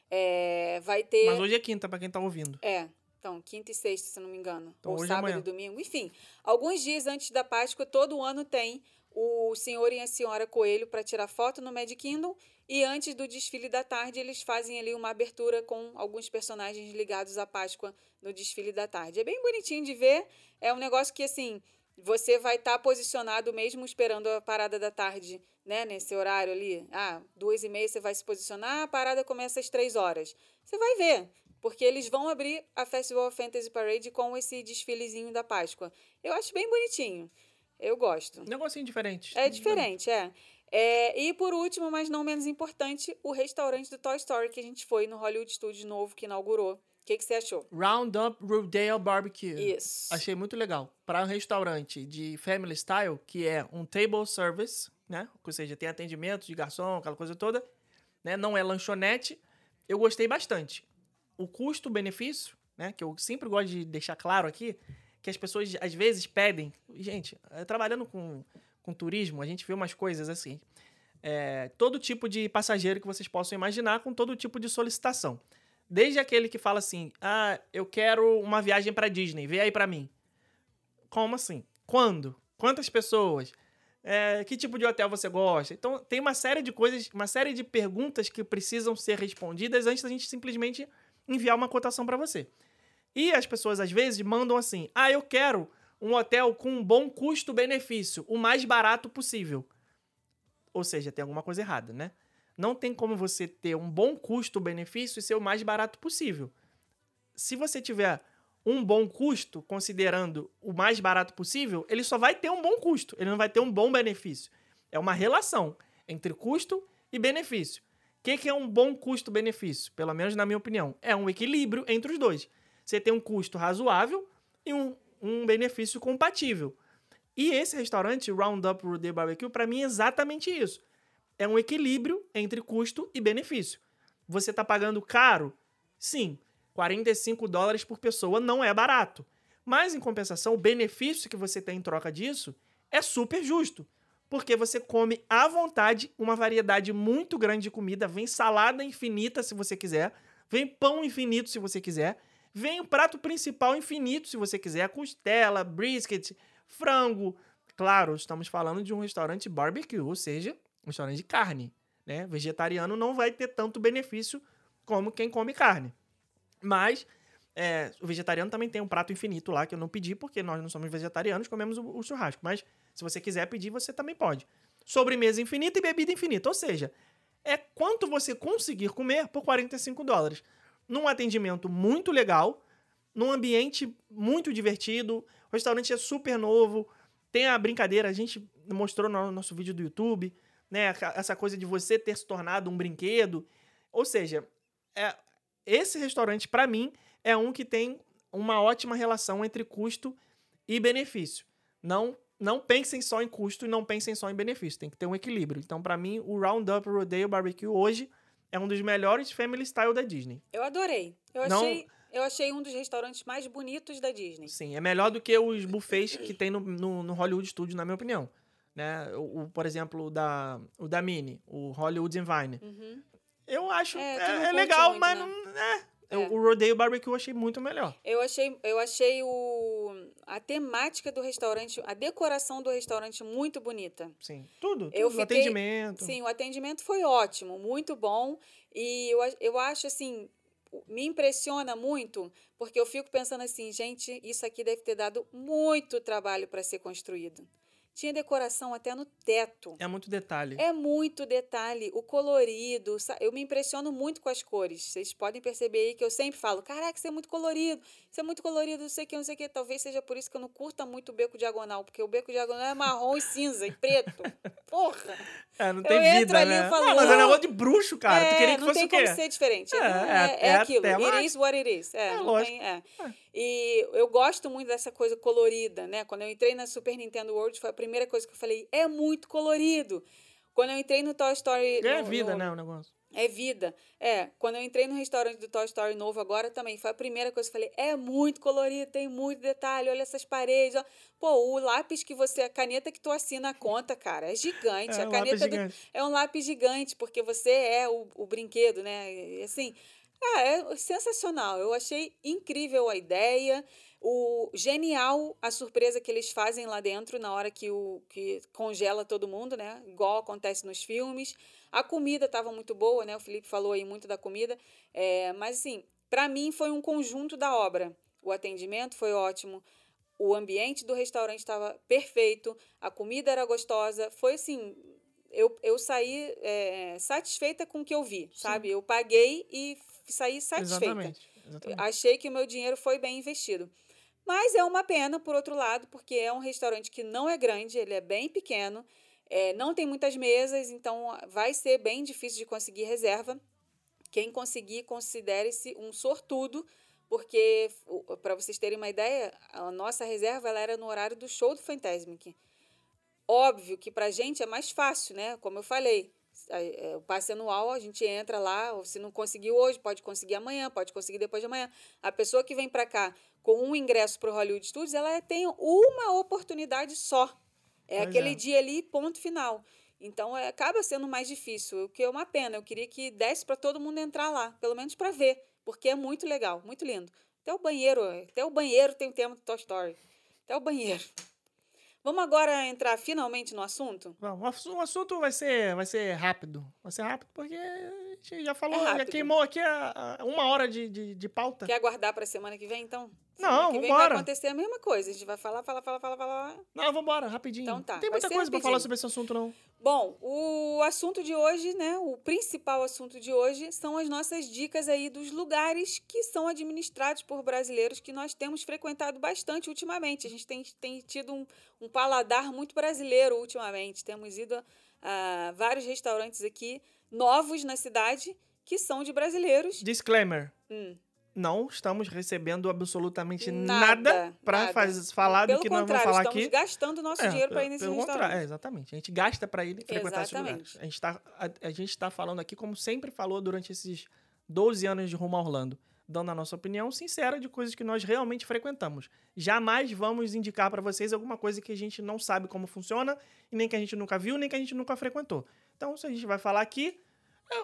S3: É, vai ter.
S2: Mas hoje é quinta, pra quem tá ouvindo.
S3: É, então, quinta e sexta, se não me engano.
S2: Então,
S3: Ou sábado
S2: amanhã.
S3: e domingo. Enfim, alguns dias antes da Páscoa, todo ano tem o senhor e a senhora Coelho para tirar foto no Mad Kingdom. E antes do desfile da tarde, eles fazem ali uma abertura com alguns personagens ligados à Páscoa no desfile da tarde. É bem bonitinho de ver. É um negócio que, assim, você vai estar posicionado mesmo esperando a parada da tarde, né? Nesse horário ali. Ah, duas e meia você vai se posicionar, a parada começa às três horas. Você vai ver, porque eles vão abrir a Festival of Fantasy Parade com esse desfilezinho da Páscoa. Eu acho bem bonitinho. Eu gosto.
S2: Negocinho diferente.
S3: É diferente, é. É, e por último, mas não menos importante, o restaurante do Toy Story que a gente foi no Hollywood Studios novo que inaugurou. O que, que você achou?
S2: Roundup Rodale Barbecue.
S3: Isso.
S2: Achei muito legal. Para um restaurante de family style, que é um table service, né? Ou seja, tem atendimento de garçom, aquela coisa toda, né? Não é lanchonete. Eu gostei bastante. O custo-benefício, né? Que eu sempre gosto de deixar claro aqui, que as pessoas às vezes pedem. Gente, eh, trabalhando com, com turismo, a gente vê umas coisas assim. É, todo tipo de passageiro que vocês possam imaginar, com todo tipo de solicitação. Desde aquele que fala assim: ah, eu quero uma viagem pra Disney, vê aí pra mim. Como assim? Quando? Quantas pessoas? É, que tipo de hotel você gosta? Então, tem uma série de coisas, uma série de perguntas que precisam ser respondidas antes da gente simplesmente enviar uma cotação pra você. E as pessoas, às vezes, mandam assim: ah, eu quero um hotel com um bom custo-benefício, o mais barato possível. Ou seja, tem alguma coisa errada, né? Não tem como você ter um bom custo-benefício e ser o mais barato possível. Se você tiver um bom custo, considerando o mais barato possível, ele só vai ter um bom custo, ele não vai ter um bom benefício. É uma relação entre custo e benefício. Que, que é um bom custo-benefício? Pelo menos na minha opinião. É um equilíbrio entre os dois. Você tem um custo razoável e um, um benefício compatível. E esse restaurante, Roundup Rodeo Barbecue, para mim é exatamente isso. É um equilíbrio entre custo e benefício. Você está pagando caro? Sim, 45 dólares por pessoa não é barato. Mas, em compensação, o benefício que você tem em troca disso é super justo. Porque você come à vontade uma variedade muito grande de comida. Vem salada infinita se você quiser. Vem pão infinito se você quiser. Vem o prato principal infinito se você quiser. Costela, brisket, frango. Claro, estamos falando de um restaurante barbecue, ou seja, um restaurante de carne. Né? Vegetariano não vai ter tanto benefício como quem come carne. Mas é, o vegetariano também tem um prato infinito lá que eu não pedi, porque nós não somos vegetarianos, comemos o, o churrasco. Mas se você quiser pedir, você também pode. Sobremesa infinita e bebida infinita. Ou seja, é quanto você conseguir comer por 45 dólares. Num atendimento muito legal, num ambiente muito divertido. O restaurante é super novo. Tem a brincadeira, a gente mostrou no nosso vídeo do YouTube, né? Essa coisa de você ter se tornado um brinquedo. Ou seja, é, esse restaurante, para mim, é um que tem uma ótima relação entre custo e benefício. Não não pensem só em custo e não pensem só em benefício. Tem que ter um equilíbrio. Então, para mim, o Roundup Rodeo Barbecue hoje é um dos melhores family style da Disney.
S3: Eu adorei. Eu
S2: Não-
S3: achei, eu achei um dos restaurantes mais bonitos da Disney.
S2: Sim, é melhor do que os buffets que tem no, no, no Hollywood Studios, na minha opinião. Né? O, o, por exemplo, o da, o da Mini, o Hollywood Vine.
S3: Uhum.
S2: Eu acho
S3: É,
S2: é, é legal,
S3: muito,
S2: mas
S3: né?
S2: não. É.
S3: É.
S2: O, o Rodeo Barbecue eu achei muito melhor.
S3: Eu achei, eu achei o, a temática do restaurante, a decoração do restaurante muito bonita.
S2: Sim. Tudo.
S3: Eu
S2: tudo.
S3: fiquei-
S2: Atendimento.
S3: Sim, o atendimento foi ótimo, muito bom. E eu, eu acho assim, me impressiona muito, porque eu fico pensando assim, gente, isso aqui deve ter dado muito trabalho para ser construído. Tinha decoração até no teto.
S2: É muito detalhe.
S3: É muito detalhe, o colorido. Eu me impressiono muito com as cores. Vocês podem perceber aí que eu sempre falo: caraca, isso é muito colorido, isso é muito colorido, não sei o que, não sei o que. Talvez seja por isso que eu não curta muito o beco diagonal, porque o beco diagonal é marrom e cinza e preto. Porra!
S2: É, não
S3: Eu
S2: tem
S3: entro
S2: vida,
S3: ali
S2: né?
S3: e falo,
S2: ah, mas é negócio de bruxo, cara. tu
S3: É,
S2: queria que
S3: não
S2: fosse
S3: tem
S2: o quê?
S3: como ser diferente.
S2: É,
S3: É,
S2: é-
S3: é,
S2: é
S3: aquilo. It is what it is. É,
S2: É, lógico.
S3: tem- é. E eu gosto muito dessa coisa colorida, né? Quando eu entrei na Super Nintendo World, foi a primeira coisa que eu falei: é muito colorido. Quando eu entrei no Toy Story.
S2: É
S3: no-
S2: vida,
S3: no-
S2: né, o negócio.
S3: É vida. É, quando eu entrei no restaurante do Toy Story novo agora também, foi a primeira coisa que eu falei, é muito colorido, tem muito detalhe, olha essas paredes. ó. Pô, o lápis que você, a caneta que tu assina a conta, cara, é gigante.
S2: É,
S3: a
S2: um
S3: caneta
S2: lápis
S3: do-
S2: gigante.
S3: é um lápis gigante, porque você é o, o brinquedo, né? E, assim, ah, é sensacional. Eu achei incrível a ideia. O genial a surpresa que eles fazem lá dentro na hora que o que congela todo mundo, né? Igual acontece nos filmes. A comida estava muito boa, né? O Felipe falou aí muito da comida. É, mas assim, para mim foi um conjunto da obra. O atendimento foi ótimo. O ambiente do restaurante estava perfeito, a comida era gostosa. Foi assim, eu, eu saí é, satisfeita com o que eu vi, sabe? Eu paguei e saí satisfeita.
S2: Exatamente. exatamente.
S3: Achei que o meu dinheiro foi bem investido. Mas é uma pena, por outro lado, porque é um restaurante que não é grande, ele é bem pequeno, é, não tem muitas mesas, então vai ser bem difícil de conseguir reserva. Quem conseguir, considere-se um sortudo, porque, para vocês terem uma ideia, a nossa reserva era no horário do show do Fantasmic. Óbvio que pra gente é mais fácil, né? Como eu falei, a- o passe anual, a gente entra lá, ou se não conseguiu hoje, pode conseguir amanhã, pode conseguir depois de amanhã. A pessoa que vem pra cá com um ingresso pro Hollywood Studios, ela tem uma oportunidade só. É
S2: Pois
S3: aquele
S2: é.
S3: dia ali, ponto final. Então, é, acaba sendo mais difícil, o que é uma pena. Eu queria que desse para todo mundo entrar lá, pelo menos para ver, porque é muito legal, muito lindo. Até o banheiro, até o banheiro tem o tema do Toy Story. Até o banheiro. Vamos agora entrar finalmente no assunto?
S2: Bom, o assu- o assunto vai ser, vai ser rápido. Vai ser rápido porque a gente já falou, já
S3: É rápido.
S2: queimou aqui a, a- uma hora de, de, de pauta.
S3: Quer aguardar para semana que vem, então?
S2: Não,
S3: vem
S2: vambora.
S3: vai acontecer a mesma coisa. A gente vai falar, falar, falar, falar, falar.
S2: Não, vambora, rapidinho.
S3: Então tá,
S2: Não tem muita coisa pra
S3: rapidinho.
S2: falar sobre esse assunto, não.
S3: Bom, o assunto de hoje, né? O principal assunto de hoje são as nossas dicas aí dos lugares que são administrados por brasileiros que nós temos frequentado bastante ultimamente. A gente tem, tem tido um, um paladar muito brasileiro ultimamente. Temos ido a, a vários restaurantes aqui novos na cidade que são de brasileiros.
S2: Disclaimer.
S3: Hum.
S2: Não estamos recebendo absolutamente
S3: Nada,
S2: nada, faz- falar
S3: Pelo
S2: do que nós vamos falar
S3: estamos
S2: aqui.
S3: gastando nosso dinheiro para ir nesse
S2: pelo
S3: restaurante.
S2: é, exatamente. A gente gasta para ir frequentar esses
S3: Exatamente.
S2: lugares. A gente, tá, a, a gente tá falando aqui, como sempre falou durante esses 12 anos de Rumo a Orlando, dando a nossa opinião sincera de coisas que nós realmente frequentamos. Jamais vamos indicar para vocês alguma coisa que a gente não sabe como funciona, e nem que a gente nunca viu, nem que a gente nunca frequentou. Então, se a gente vai falar aqui, é,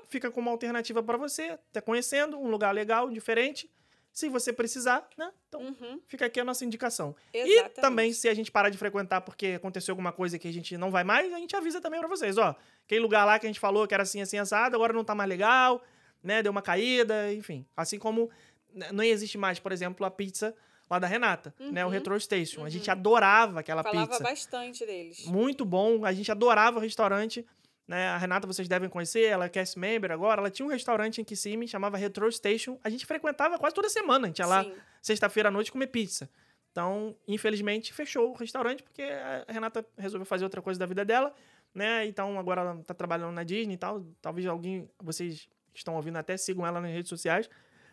S2: fica como uma alternativa para você, tá conhecendo, um lugar legal, diferente. Se você precisar, né? Então,
S3: Uhum,
S2: fica aqui a nossa indicação.
S3: exatamente.
S2: E também, se a gente parar de frequentar porque aconteceu alguma coisa que a gente não vai mais, a gente avisa também pra vocês, ó. Aquele lugar lá que a gente falou que era assim, assim, assado, agora não tá mais legal, né? Deu uma caída, enfim. Assim como né, não existe mais, por exemplo, a pizza lá da Renata, né? O
S3: Uhum,
S2: Retro Station. A gente
S3: uhum.
S2: adorava aquela
S3: Falava
S2: pizza.
S3: bastante deles.
S2: Muito bom, a gente adorava o restaurante. Né? A Renata vocês devem conhecer, ela é cast member agora. Ela tinha um restaurante em Kissimmee, chamava Retro Station. A gente frequentava quase toda semana. A gente ia lá sexta-feira à noite comer pizza. Então, infelizmente, fechou o restaurante porque a Renata resolveu fazer outra coisa da vida dela, né? Então, agora ela tá trabalhando na Disney e tal. Talvez alguém, vocês estão ouvindo até sigam ela nas redes sociais.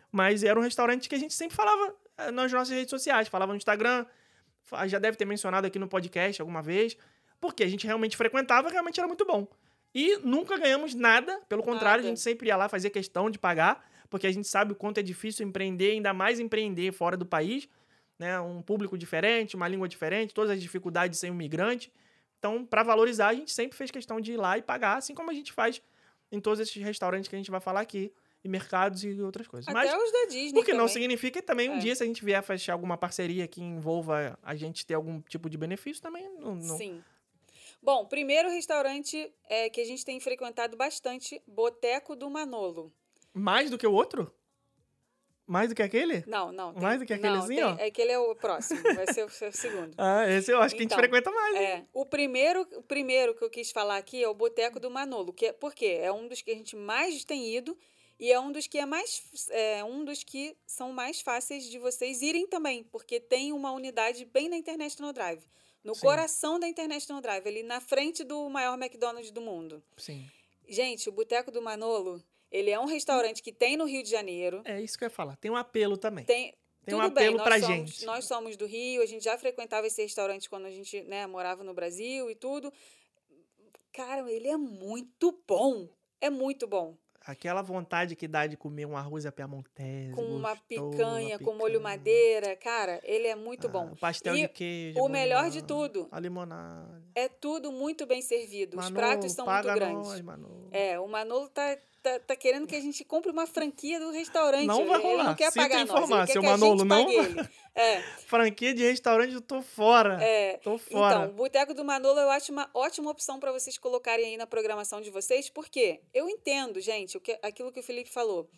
S2: Mas era um restaurante que a gente sempre falava eh, nas nossas redes sociais, falava no Instagram, já deve ter mencionado aqui no podcast alguma vez, porque a gente realmente frequentava, realmente era muito bom. E nunca ganhamos nada, pelo contrário, a
S3: Nada.
S2: gente sempre ia lá fazer questão de pagar, porque a gente sabe o quanto é difícil empreender, ainda mais empreender fora do país, né? Um público diferente, uma língua diferente, todas as dificuldades de ser um migrante. Então, para valorizar, a gente sempre fez questão de ir lá e pagar, assim como a gente faz em todos esses restaurantes que a gente vai falar aqui, e mercados e outras coisas.
S3: Até
S2: Mas
S3: os da Disney
S2: o que não significa que também um
S3: É.
S2: dia, se a gente vier fechar alguma parceria que envolva a gente ter algum tipo de benefício, também não. não-
S3: Sim. Bom, primeiro restaurante é, que a gente tem frequentado bastante, Boteco do Manolo.
S2: Mais do que o outro? Mais do que aquele?
S3: Não, não. tem-
S2: Mais do que
S3: não,
S2: aquelezinho,
S3: tem-
S2: ó?
S3: É aquele é o próximo, vai ser o seu segundo.
S2: Ah, esse eu acho que a
S3: Então,
S2: gente frequenta mais. hein?
S3: É, o primeiro, o primeiro que eu quis falar aqui é o Boteco do Manolo, que é, por quê? É um dos que a gente mais tem ido e é um dos que é mais é um dos que são mais fáceis de vocês irem também, porque tem uma unidade bem na International Drive, no
S2: Sim.
S3: coração da International Drive, ali na frente do maior McDonald's do mundo.
S2: Sim.
S3: Gente, o Boteco do Manolo, ele é um restaurante que tem no Rio de Janeiro.
S2: É isso que eu ia falar. Tem um apelo também.
S3: Tem,
S2: Tem um
S3: tudo bem,
S2: apelo
S3: nós
S2: pra
S3: somos,
S2: gente.
S3: Nós somos do Rio, a gente já frequentava esse restaurante quando a gente né, morava no Brasil e tudo. cara, ele é muito bom. É muito bom.
S2: Aquela vontade que dá de comer um arroz à piamontese.
S3: Com uma picanha,
S2: uma
S3: com molho
S2: picanha.
S3: madeira. Cara, ele é muito
S2: Ah,
S3: bom.
S2: o pastel
S3: E
S2: de queijo.
S3: o melhor de tudo,
S2: A limonada.
S3: é tudo muito bem servido. Os pratos são muito grandes.
S2: Nós, Manolo.
S3: É, o Manolo tá, tá, tá querendo que a gente compre uma franquia do restaurante.
S2: Não vai
S3: Ele não
S2: rolar.
S3: quer
S2: Sinto
S3: pagar nós,
S2: informar,
S3: ele
S2: seu
S3: que a
S2: Manolo, não?
S3: ele. É,
S2: Franquia de restaurante, eu tô fora.
S3: é.
S2: Tô fora.
S3: Então, o Boteco do Manolo eu acho uma ótima opção para vocês colocarem aí na programação de vocês, porque eu entendo, gente, o que, aquilo que o Felipe falou.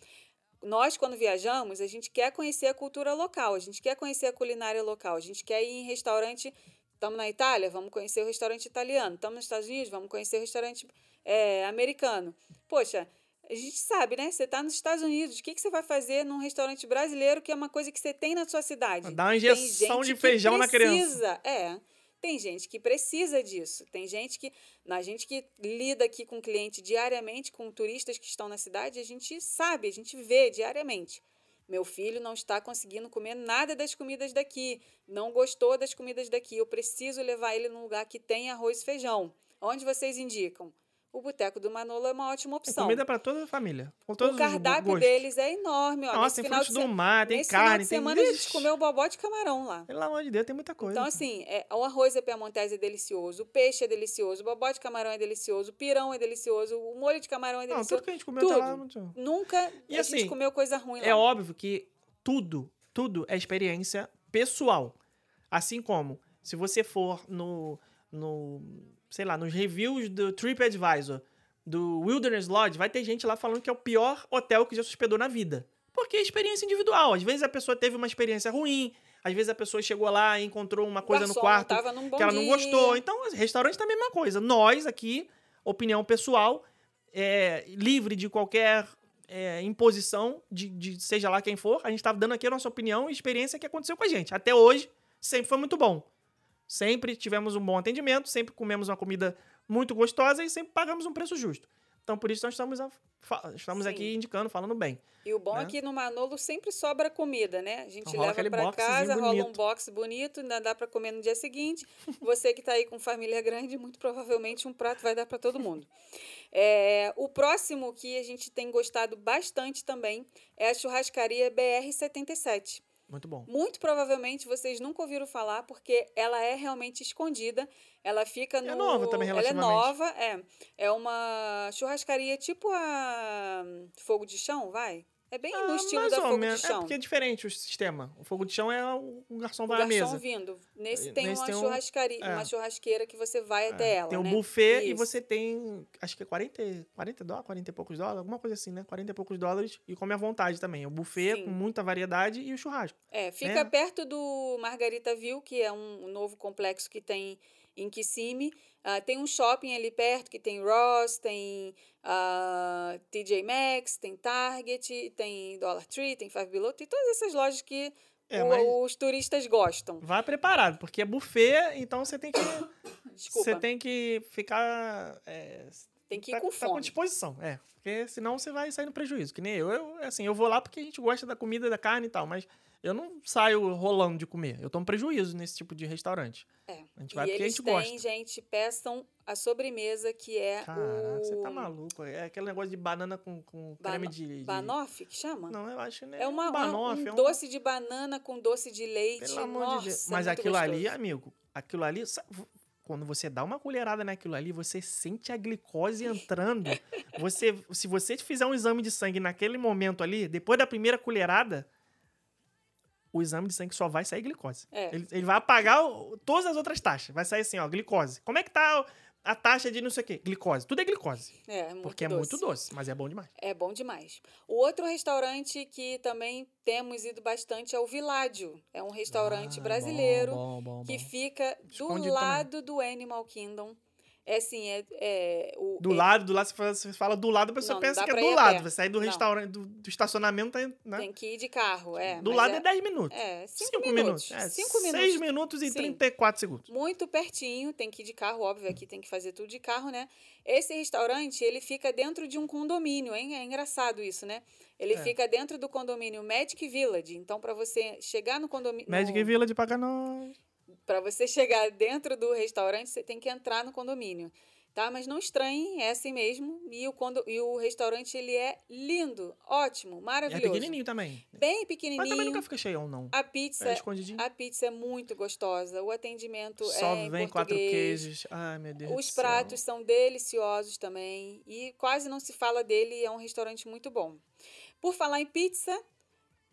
S3: Nós, quando viajamos, a gente quer conhecer a cultura local, a gente quer conhecer a culinária local, a gente quer ir em restaurante. Estamos na Itália, vamos conhecer o restaurante italiano. Estamos nos Estados Unidos, vamos conhecer o restaurante é, americano. Poxa, a gente sabe, né? Você está nos Estados Unidos, o que, que você vai fazer num restaurante brasileiro, que é uma coisa que você tem na sua cidade?
S2: Dá uma injeção de feijão na criança.
S3: precisa, É. Tem gente que precisa disso. Tem gente que. A gente que lida aqui com cliente diariamente, com turistas que estão na cidade, a gente sabe, a gente vê diariamente. Meu filho não está conseguindo comer nada das comidas daqui, não gostou das comidas daqui. Eu preciso levar ele num lugar que tem arroz e feijão. Onde vocês indicam? O Boteco do Manolo é uma ótima
S2: É
S3: opção.
S2: comida pra toda a família. Com todos
S3: o cardápio deles é enorme. Ó,
S2: Nossa, tem frutos
S3: de
S2: do mar, tem carne,
S3: final de
S2: tem...
S3: semana a gente comeu bobó de camarão lá.
S2: Pelo amor de Deus, tem muita coisa.
S3: Então, assim, é, o arroz à piamontese é delicioso, o peixe é delicioso, o bobó de camarão é delicioso, o pirão é delicioso, o molho de camarão é
S2: Não,
S3: delicioso.
S2: tudo que a gente comeu lá...
S3: Tudo.
S2: muito-
S3: Nunca
S2: E
S3: a
S2: assim,
S3: gente comeu coisa ruim lá.
S2: É óbvio que tudo, tudo é experiência pessoal. Assim como, se você for no, no sei lá, nos reviews do TripAdvisor, do Wilderness Lodge, vai ter gente lá falando que é o pior hotel que já se hospedou na vida. Porque é experiência individual. Às vezes a pessoa teve uma experiência ruim, às vezes a pessoa chegou lá e encontrou uma coisa no
S3: garçom
S2: quarto
S3: num bom
S2: que ela não
S3: dia.
S2: gostou. Então, restaurante tá a mesma coisa. Nós aqui, opinião pessoal, é, livre de qualquer é, imposição, de, de seja lá quem for, a gente tá dando aqui a nossa opinião e experiência que aconteceu com a gente. Até hoje, sempre foi muito bom. Sempre tivemos um bom atendimento, sempre comemos uma comida muito gostosa e sempre pagamos um preço justo. Então, por isso, nós estamos, a- estamos
S3: Sim.
S2: aqui indicando, falando bem.
S3: E o bom
S2: né?
S3: é que no Manolo sempre sobra comida, né? A gente
S2: Então
S3: leva para casa, rola um
S2: bonito.
S3: box bonito, ainda dá para comer no dia seguinte. Você que está aí com família grande, muito provavelmente um prato vai dar para todo mundo. É, o próximo que a gente tem gostado bastante também é a churrascaria BR77.
S2: Muito bom.
S3: Muito provavelmente vocês nunca ouviram falar, porque ela é realmente escondida. Ela fica no.
S2: nova também,
S3: Ela é
S2: relativamente.
S3: nova, é. É uma churrascaria tipo a Fogo de Chão, vai? É bem no
S2: Ah,
S3: estilo
S2: mais
S3: da Fogo
S2: menos.
S3: de
S2: É
S3: Chão.
S2: porque é diferente o sistema. O fogo de chão é o, o garçom
S3: o
S2: vai à
S3: garçom
S2: mesa.
S3: vindo. Nesse
S2: Eh,
S3: tem
S2: nesse
S3: uma
S2: tem um-
S3: churrascaria,
S2: é.
S3: uma churrasqueira que você vai até ela.
S2: Tem o
S3: né?
S2: buffet e
S3: Isso.
S2: você tem, acho que é 40, 40 dólares, 40 e poucos dólares, alguma coisa assim, né? 40 e poucos dólares e come à vontade também. O buffet
S3: Sim.
S2: com muita variedade e o churrasco.
S3: É, fica
S2: É.
S3: perto do Margaritaville, que é um, um novo complexo que tem em Kissimmee. Ah, tem um shopping ali perto que tem Ross, tem ah, TJ Maxx, tem Target, tem Dollar Tree, tem Five Below, tem todas essas lojas que
S2: É,
S3: o- os turistas gostam.
S2: vai preparado, porque é buffet, então você tem que,
S3: Desculpa,
S2: você tem que ficar... é,
S3: tem que ir
S2: tá,
S3: com
S2: tá com
S3: fome.
S2: disposição, é. Porque senão você vai sair no prejuízo. Que nem eu. Eu, assim, eu vou lá porque a gente gosta da comida, da carne e tal, mas eu não saio rolando de comer. Eu tomo prejuízo nesse tipo de restaurante.
S3: É.
S2: A gente vai
S3: e
S2: porque a
S3: eles
S2: gente
S3: têm,
S2: gosta.
S3: gente, peçam a sobremesa, que é
S2: Caraca,
S3: o...
S2: você tá maluco. É aquele negócio de banana com, com
S3: Bano-
S2: creme de, de...
S3: Banoffee, que chama?
S2: Não, eu acho que não
S3: É uma, uma-
S2: banoffee,
S3: um
S2: é um...
S3: doce de banana com doce de leite.
S2: Pelo amor
S3: Nossa,
S2: de Deus. Mas
S3: muito
S2: aquilo ali,
S3: gostoso.
S2: amigo, aquilo ali... sa- Quando você dá uma colherada naquilo ali, você sente a glicose entrando. Você, se você fizer um exame de sangue naquele momento ali, depois da primeira colherada, o exame de sangue só vai sair glicose.
S3: É.
S2: Ele, ele vai apagar o- todas as outras taxas. Vai sair assim, ó, glicose. Como é que tá a taxa de não sei o quê? Glicose. Tudo é glicose.
S3: É, é muito
S2: porque
S3: doce.
S2: é muito doce, mas é bom demais.
S3: É bom demais. O outro restaurante que também temos ido bastante é o Viládio. É um restaurante
S2: Ah,
S3: brasileiro
S2: bom, bom, bom,
S3: que fica do
S2: Escondido
S3: lado do Animal Kingdom. É assim, é, é o
S2: Do
S3: é-
S2: lado, do lado, você fala, você fala do lado, a pessoa
S3: Não,
S2: pensa que é do lado.
S3: pé.
S2: Vai sair do restaurante, do, do estacionamento, né?
S3: tem que ir de carro, é.
S2: do lado
S3: é,
S2: é 10 minutos.
S3: é, cinco,
S2: 5
S3: minutos.
S2: minutos. É,
S3: cinco
S2: 6
S3: minutos.
S2: minutos e
S3: Sim.
S2: 34 segundos.
S3: Muito pertinho, tem que ir de carro, óbvio, aqui tem que fazer tudo de carro, né? Esse restaurante, ele fica dentro de um condomínio, hein? É engraçado isso, né? Ele
S2: É.
S3: fica dentro do condomínio Magic Village. Então, para você chegar no condomínio...
S2: Magic Village de pagar nós.
S3: Para você chegar dentro do restaurante, você tem que entrar no condomínio. tá? Mas não estranhem, é assim mesmo. E o, quando, e o restaurante, ele é lindo, ótimo,
S2: É
S3: maravilhoso.
S2: pequenininho também.
S3: Bem
S2: Mas
S3: pequenininho.
S2: também nunca fica cheião, não.
S3: A pizza,
S2: É
S3: a pizza é muito gostosa. O atendimento
S2: Só
S3: é em
S2: vem quatro queijos. Ai, meu Deus
S3: Os
S2: do céu.
S3: pratos são deliciosos também e quase não se fala dele, é um restaurante muito bom. Por falar em pizza,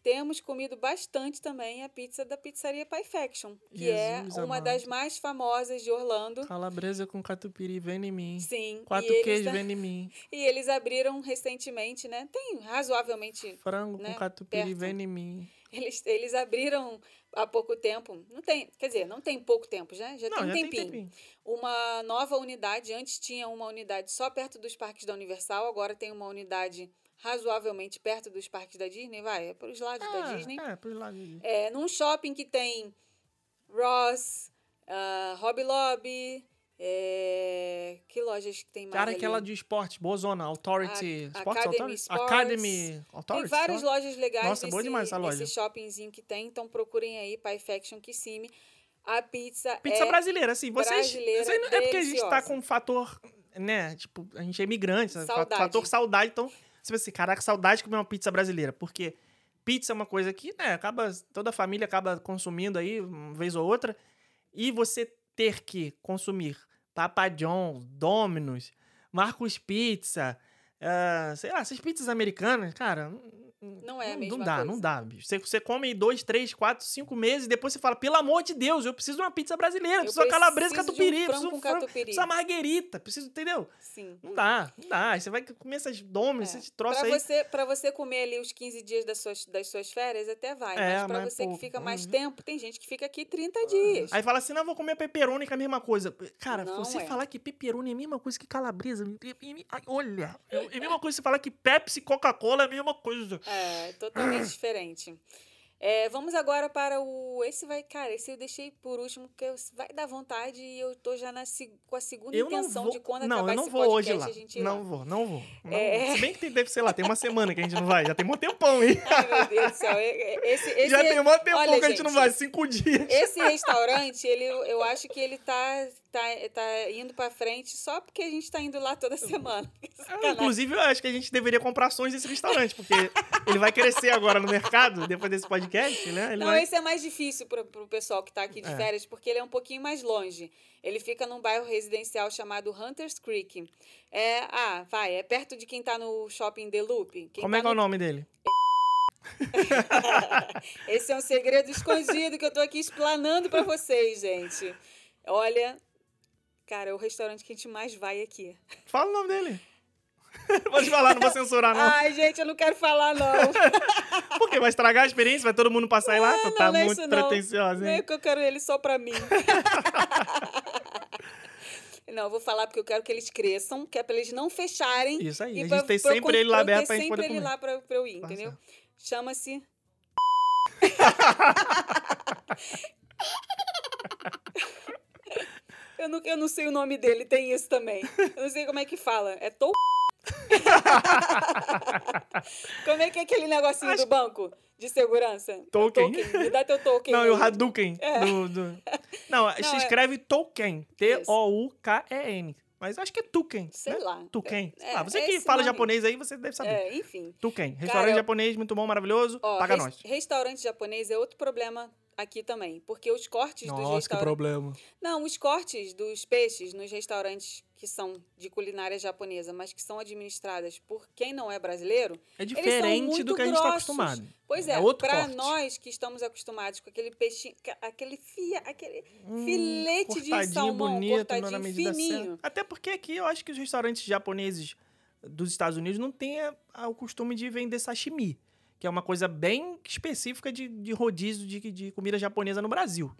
S3: temos comido bastante também a pizza da pizzaria Pie Faction, que é
S2: Jesus
S3: uma
S2: amado.
S3: das mais famosas de Orlando.
S2: Calabresa com catupiry, vem em mim.
S3: Sim,
S2: Quatro
S3: eles,
S2: queijos, vem em mim.
S3: e eles abriram recentemente, né? Tem razoavelmente
S2: Frango
S3: né,
S2: com catupiry,
S3: perto.
S2: vem em mim.
S3: eles, eles abriram há pouco tempo. Não tem, quer dizer, não tem pouco tempo, já, já
S2: Não,
S3: tem um
S2: já tem
S3: tempinho.
S2: tempinho.
S3: uma nova unidade. Antes tinha uma unidade só perto dos parques da Universal, agora tem uma unidade razoavelmente perto dos parques da Disney, vai, é para os lados da
S2: Ah,
S3: Disney.
S2: É, pros lados. de-
S3: É, num shopping que tem Ross, uh, Hobby Lobby, é, que lojas que tem mais
S2: Cara,
S3: ali?
S2: aquela de esporte, boa zona, Authority.
S3: A-
S2: Sports
S3: Academy
S2: Authority?
S3: Sports.
S2: Academy Authority.
S3: Tem várias lojas legais
S2: Nossa,
S3: nesse,
S2: boa demais essa loja.
S3: nesse shoppingzinho que tem, então procurem aí, Pie Faction Kissimmee. A pizza,
S2: Pizza
S3: é
S2: brasileira, assim, vocês.
S3: brasileira,
S2: isso aí não- é porque a gente tá com um fator, né? Tipo, a gente é imigrante?
S3: Saudade.
S2: fator saudade. Então, você pensa assim, caraca, saudade de comer uma pizza brasileira. Porque pizza é uma coisa que, né, acaba. Toda a família acaba consumindo aí, uma vez ou outra. E você ter que consumir Papa John's, Domino's, Marcos Pizza, ah, sei lá, essas pizzas americanas, cara.
S3: Não é a
S2: não,
S3: mesma
S2: Não dá,
S3: coisa.
S2: não dá, bicho. Você, você come dois, três, quatro, cinco meses e depois você fala, pelo amor de Deus, eu preciso de uma pizza brasileira,
S3: Eu
S2: preciso de uma calabresa
S3: preciso um
S2: catupiry, preciso um frango,
S3: catupiry.
S2: preciso uma marguerita, preciso, entendeu?
S3: Sim.
S2: Não dá, não dá. Aí você vai comer essas domes,
S3: É.
S2: esses troços
S3: Pra
S2: aí.
S3: você, pra você comer ali os 15 dias das suas, das suas férias, até vai.
S2: É,
S3: mas pra
S2: mas,
S3: você
S2: pô,
S3: que fica mais
S2: uhum.
S3: tempo, tem gente que fica aqui 30 dias.
S2: Aí fala assim, não, vou comer pepperoni que é a mesma coisa. Cara,
S3: Não
S2: você
S3: é.
S2: falar que pepperoni é a mesma coisa que calabresa, olha, é a mesma coisa você falar que Pepsi e Coca-Cola é a mesma coisa.
S3: É, totalmente diferente. É, vamos agora para o. Esse vai, cara, esse eu deixei por último, porque vai dar vontade e eu tô já na, com a segunda
S2: Eu não
S3: intenção
S2: vou,
S3: de quando
S2: não,
S3: acabar
S2: eu não
S3: esse
S2: vou hoje
S3: podcast
S2: lá.
S3: a gente ir
S2: Não
S3: lá.
S2: vou, não vou. Não
S3: É.
S2: vou. Se bem que tem, deve, sei lá, tem uma semana que a gente não vai. Já tem um tempão, hein?
S3: Ai, meu Deus do céu. é- é- Esse, esse,
S2: Já tem um tempão
S3: olha,
S2: que a gente não
S3: gente,
S2: vai, cinco dias.
S3: Esse restaurante, ele, eu acho que ele tá, tá, tá indo pra frente só porque a gente tá indo lá toda semana. Sacanagem.
S2: Inclusive, eu acho que a gente deveria comprar ações desse restaurante, porque ele vai crescer agora no mercado, depois desse podcast, né? Ele
S3: Não,
S2: vai...
S3: esse é mais difícil pro, pro pessoal que tá aqui de
S2: É.
S3: férias, porque ele é um pouquinho mais longe. Ele fica num bairro residencial chamado Hunters Creek. É, ah, vai, é perto de quem tá no shopping The Loop. Quem
S2: Como
S3: tá
S2: é que é o
S3: no-
S2: nome dele?
S3: Esse é um segredo escondido que eu tô aqui explanando pra vocês, gente. Olha, cara, é o restaurante que a gente mais vai aqui.
S2: Fala o nome dele. Pode falar, não vou censurar, não.
S3: Ai, gente, eu não quero falar, não.
S2: Porque vai estragar a experiência, vai todo mundo passar aí lá. Tá
S3: não, não é
S2: muito
S3: isso, não.
S2: pretensiosa,
S3: Não é
S2: hein?
S3: que eu quero ele só pra mim. Não, eu vou falar porque eu quero que eles cresçam, que é pra eles não fecharem.
S2: Isso aí,
S3: E
S2: a
S3: pra-
S2: gente tem
S3: pra eu
S2: sempre ele lá aberto pra gente poder
S3: sempre ele
S2: comer.
S3: lá pra, pra eu ir,
S2: Tá
S3: entendeu? Chama-se. Eu, não, eu não sei o nome dele, tem isso também. Eu não sei como é que fala. É Tou. como é que é aquele negocinho
S2: Acho-
S3: do banco de segurança? É
S2: Token.
S3: Me dá teu token.
S2: Não, e o
S3: aí.
S2: Hadouken.
S3: É.
S2: Do, do- Não, se
S3: é-
S2: escreve Tolkien. T-O-U-K-E-N. Mas acho que é Tuken.
S3: Sei
S2: né?
S3: lá.
S2: Tuken.
S3: É,
S2: ah, você
S3: é
S2: que fala
S3: nome.
S2: japonês aí, você deve saber.
S3: É, enfim.
S2: Tuken. Restaurante
S3: eu-
S2: japonês muito bom, maravilhoso.
S3: Ó,
S2: Paga
S3: res-
S2: nós.
S3: Restaurante japonês é outro problema aqui também. Porque os cortes dos
S2: Nossa, que
S3: restaurantes.
S2: problema.
S3: Não, os cortes dos peixes nos restaurantes que são de culinária japonesa, mas que são administradas por quem não é brasileiro,
S2: É
S3: são
S2: diferente
S3: muito
S2: do que a gente tá
S3: grossos.
S2: acostumado.
S3: pois é,
S2: outro
S3: para nós que estamos acostumados com aquele ca- aquele fia, aquele
S2: Hum,
S3: filete de salmão
S2: bonito,
S3: cortadinho
S2: na medida
S3: fininho.
S2: certa. Até porque aqui eu acho que os restaurantes japoneses dos Estados Unidos não têm o costume de vender sashimi, que é uma coisa bem específica de, de rodízio de, de comida japonesa no Brasil.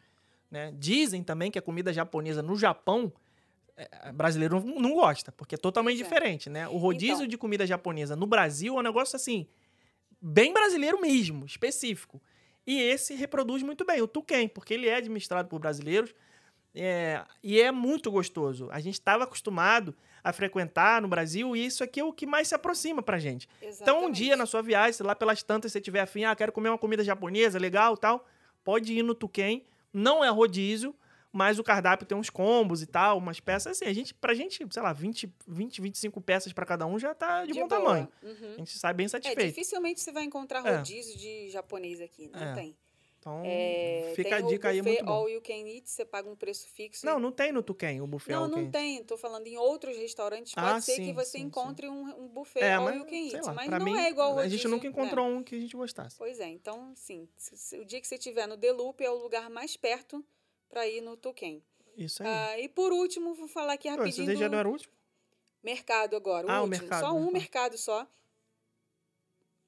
S2: Né? Dizem também que a comida japonesa no Japão, é, brasileiro não, não gosta, porque é totalmente
S3: é.
S2: diferente. Né? O rodízio
S3: Então.
S2: de comida japonesa no Brasil é um negócio assim, bem brasileiro mesmo, específico. E esse reproduz muito bem, o Tuken, porque ele é administrado por brasileiros é, e é muito gostoso. A gente estava acostumado a frequentar no Brasil e isso aqui é o que mais se aproxima pra gente. Então, um dia na sua viagem, sei lá, pelas tantas, se você tiver afim, ah, quero comer uma comida japonesa, legal tal, pode ir no Tuken. Não é rodízio, Mas o cardápio tem uns combos e tal, umas peças assim. A gente, pra gente, sei lá, 20, 20 25 peças pra cada um já tá de, bom
S3: boa.
S2: tamanho.
S3: Uhum.
S2: A gente sai bem
S3: É,
S2: satisfeito.
S3: dificilmente você vai encontrar
S2: É.
S3: rodízio de japonês aqui. Não
S2: É.
S3: tem.
S2: Então,
S3: É,
S2: fica a dica
S3: o
S2: aí, muito bom.
S3: All you can eat, você paga um preço fixo.
S2: Não, não tem no Tuquem o buffet
S3: Não, não tem. Tô falando em outros restaurantes. Pode
S2: Ah,
S3: ser
S2: sim,
S3: que você
S2: sim, sim.
S3: encontre Um, um buffet
S2: É,
S3: all
S2: mas,
S3: you can eat.
S2: lá,
S3: mas não
S2: mim,
S3: é igual
S2: a gente nunca
S3: né?
S2: encontrou um que a gente gostasse.
S3: Pois é, então, sim. o dia que você estiver no The Loop é o lugar mais perto para ir no Tuquem.
S2: Isso aí.
S3: Ah, e por último, vou falar aqui rapidinho
S2: Esse já não era o último?
S3: mercado agora. O
S2: Ah, o
S3: último.
S2: mercado,
S3: só um
S2: mercado.
S3: mercado só.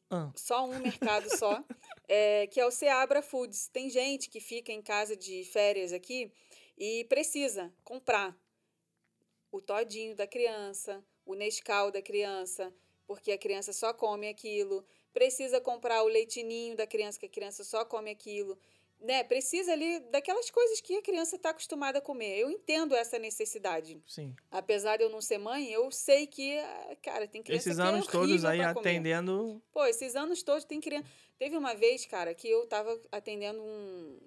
S2: Ah,
S3: Só um mercado só. é, que é o Seabra Foods. Tem gente que fica em casa de férias aqui e precisa comprar o todinho da criança, o Nescau da criança, porque a criança só come aquilo. Precisa comprar o leitinho da criança, que a criança só come aquilo. Né? Precisa ali daquelas coisas que a criança está acostumada a comer. Eu entendo essa necessidade.
S2: sim.
S3: Apesar de eu não ser mãe, eu sei que, ah, cara, tem criança
S2: Esses
S3: que é
S2: anos todos
S3: horrível
S2: aí atendendo.
S3: Pô, esses anos todos tem criança. Teve uma vez, cara, que eu tava atendendo um.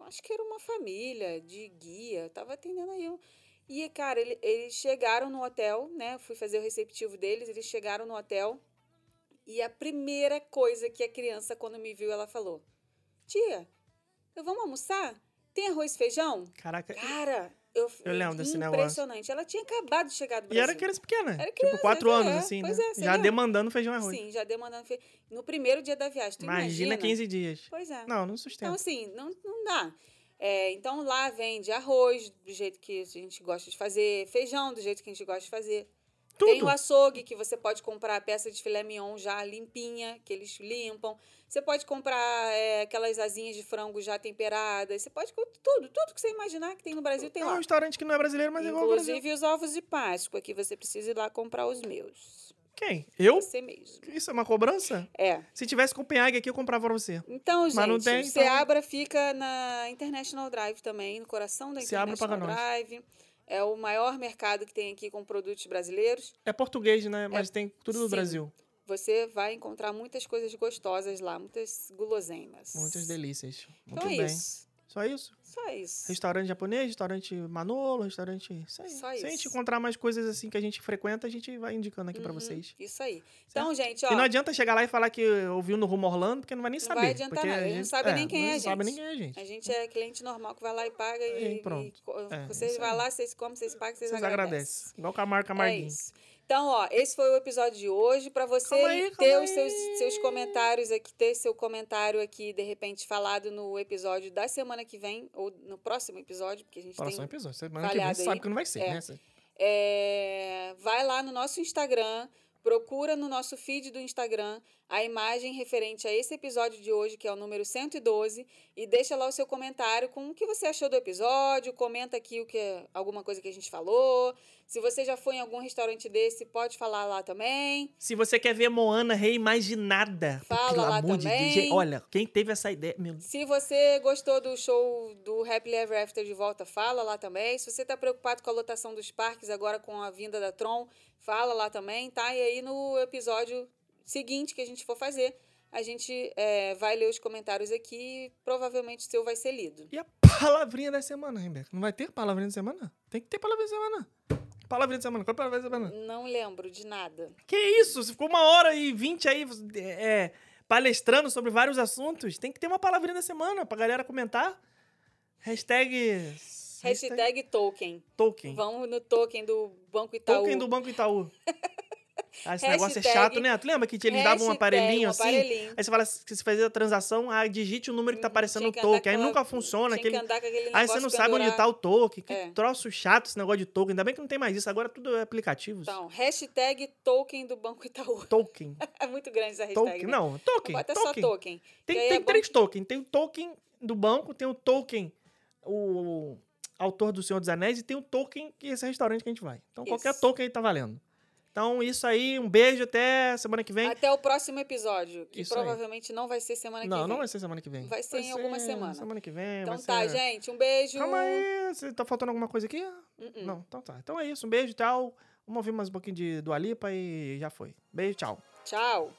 S3: Acho que era uma família de guia. Tava atendendo aí. um- E, cara, ele- eles chegaram no hotel, né? Fui fazer o receptivo deles. Eles chegaram no hotel. E a primeira coisa que a criança, quando me viu, ela falou: Tia, eu vamos almoçar? Tem arroz e feijão?
S2: Caraca.
S3: Cara, eu,
S2: Eu lembro desse negócio.
S3: impressionante. Ela tinha acabado de chegar do
S2: E
S3: Brasil.
S2: era criança pequena.
S3: Era
S2: tipo,
S3: criança,
S2: quatro
S3: é,
S2: anos, assim, né?
S3: é,
S2: Já
S3: lembra?
S2: demandando feijão e arroz.
S3: Sim, já demandando. fe- No primeiro dia da viagem. Tu
S2: Imagina,
S3: imagina
S2: 15 dias.
S3: Pois é.
S2: Não, não
S3: Então,
S2: sustenta.
S3: assim, não, não dá. É, então, lá vende arroz do jeito que a gente gosta de fazer, feijão do jeito que a gente gosta de fazer. Tem
S2: Tudo.
S3: o açougue, que você pode comprar a peça de filé mignon já limpinha, que eles limpam. Você pode comprar é, aquelas asinhas de frango já temperadas. Você pode... Tudo, tudo que você imaginar que tem no Brasil tem
S2: É um
S3: lá.
S2: restaurante que não é brasileiro, mas é igual ao.
S3: Inclusive os ovos de Páscoa, que você precisa ir lá comprar os meus.
S2: Quem? Eu?
S3: Você mesmo.
S2: Isso é uma cobrança?
S3: É.
S2: Se tivesse Copenhague aqui, eu comprava pra você.
S3: Então, gente,
S2: não tem,
S3: o
S2: então-
S3: Seabra fica na International Drive também, no coração da
S2: Seabra paga
S3: International
S2: nós.
S3: É o maior mercado que tem aqui com produtos brasileiros.
S2: É português, né? Mas tem tudo do
S3: sim.
S2: Brasil.
S3: Você vai encontrar muitas coisas gostosas lá, muitas guloseimas.
S2: Muitas delícias. Muito
S3: Então é
S2: bem.
S3: isso.
S2: Só isso?
S3: Só isso.
S2: Restaurante japonês, restaurante Manolo, restaurante. Isso aí.
S3: Só
S2: Se a gente
S3: isso.
S2: encontrar mais coisas assim que a gente frequenta, a gente vai indicando aqui pra
S3: Uhum,
S2: vocês.
S3: Isso aí. Então, gente, ó.
S2: E não adianta chegar lá e falar que ouviu no Rumo Orlando, porque não vai nem
S3: Não
S2: saber.
S3: vai adiantar
S2: porque
S3: nada,
S2: a
S3: ele não
S2: gente-
S3: sabe nem quem é a
S2: Não sabe
S3: gente.
S2: nem quem é a gente.
S3: A gente é cliente normal que vai lá e paga e,
S2: E pronto.
S3: e
S2: É,
S3: vocês
S2: isso
S3: vão lá, vocês comem, vocês pagam, vocês,
S2: Vocês
S3: agradecem.
S2: agradecem. Igual Camargo
S3: É
S2: Camarguinho.
S3: isso. Então, ó, esse foi o episódio de hoje. Pra você
S2: aí,
S3: ter os seus, seus comentários aqui, ter seu comentário aqui, de repente, falado no episódio da semana que vem, ou no próximo episódio, porque a gente
S2: Próximo
S3: tem.
S2: episódio. Semana que vem você
S3: aí.
S2: sabe que não vai ser,
S3: É.
S2: né?
S3: É, vai lá no nosso Instagram, procura no nosso feed do Instagram a imagem referente a esse episódio de hoje, que é o número 112, e deixa lá o seu comentário com o que você achou do episódio, comenta aqui o que alguma coisa que a gente falou. Se você já foi em algum restaurante desse, pode falar lá também.
S2: Se você quer ver Moana reimaginada,
S3: Fala
S2: pelo
S3: lá
S2: amor de
S3: também.
S2: Deus. gente, Olha, quem teve essa ideia, meu.
S3: Se você gostou do show do Happily Ever After de volta, fala lá também. Se você está preocupado com a lotação dos parques agora com a vinda da Tron, fala lá também, tá? E aí no episódio seguinte que a gente for fazer, a gente é, vai ler os comentários aqui e provavelmente o seu vai ser lido.
S2: E a palavrinha da semana, Rebeca? Não vai ter palavrinha da semana? Tem que ter palavrinha da semana. Palavrinha da semana. Qual é a palavrinha da semana?
S3: Não lembro de nada.
S2: Que isso? Você ficou uma hora e vinte aí é, palestrando sobre vários assuntos. Tem que ter uma palavrinha da semana pra galera comentar. Hashtag...
S3: Hashtag token.
S2: Tolkien.
S3: Vamos no token do Banco Itaú.
S2: Tolkien do Banco Itaú. Ah, esse negócio é
S3: Hashtag-
S2: chato, né? Tu lembra que eles davam um
S3: Hashtag,
S2: aparelhinho
S3: um
S2: assim?
S3: aparelhinho.
S2: Aí você fala que você fazia a transação, ah, digite o número que tá aparecendo
S3: Tinha
S2: no token. Aí
S3: a-
S2: nunca funciona. Aquele...
S3: aquele
S2: Aí você não sabe onde tá o token. Que
S3: É.
S2: troço chato esse negócio de token. Ainda bem que não tem mais isso. Agora tudo é aplicativos.
S3: Então, hashtag token do Banco Itaú.
S2: Token.
S3: É muito grande essa hashtag,
S2: Token.
S3: né?
S2: Não, token.
S3: Bota
S2: token.
S3: só token.
S2: Tem,
S3: aí
S2: tem
S3: é
S2: três
S3: que-
S2: tokens. Tem o token do banco, tem o token, o autor do Senhor dos Anéis, e tem o token que é esse restaurante que a gente vai. Então qualquer
S3: Isso.
S2: token aí tá valendo. Então, isso aí, um beijo até semana que vem.
S3: Até o próximo episódio, que
S2: Isso aí.
S3: provavelmente não vai ser semana que
S2: não,
S3: vem.
S2: não vai ser semana que vem.
S3: Vai ser em alguma semana.
S2: Semana que vem.
S3: Então
S2: vai
S3: tá,
S2: ser...
S3: gente. Um beijo.
S2: Calma aí, você tá faltando alguma coisa aqui?
S3: Uh-uh.
S2: Não, então tá. Então é isso, um beijo, tchau. Vamos ouvir mais um pouquinho de do Alipa e já foi. Beijo, tchau.
S3: Tchau.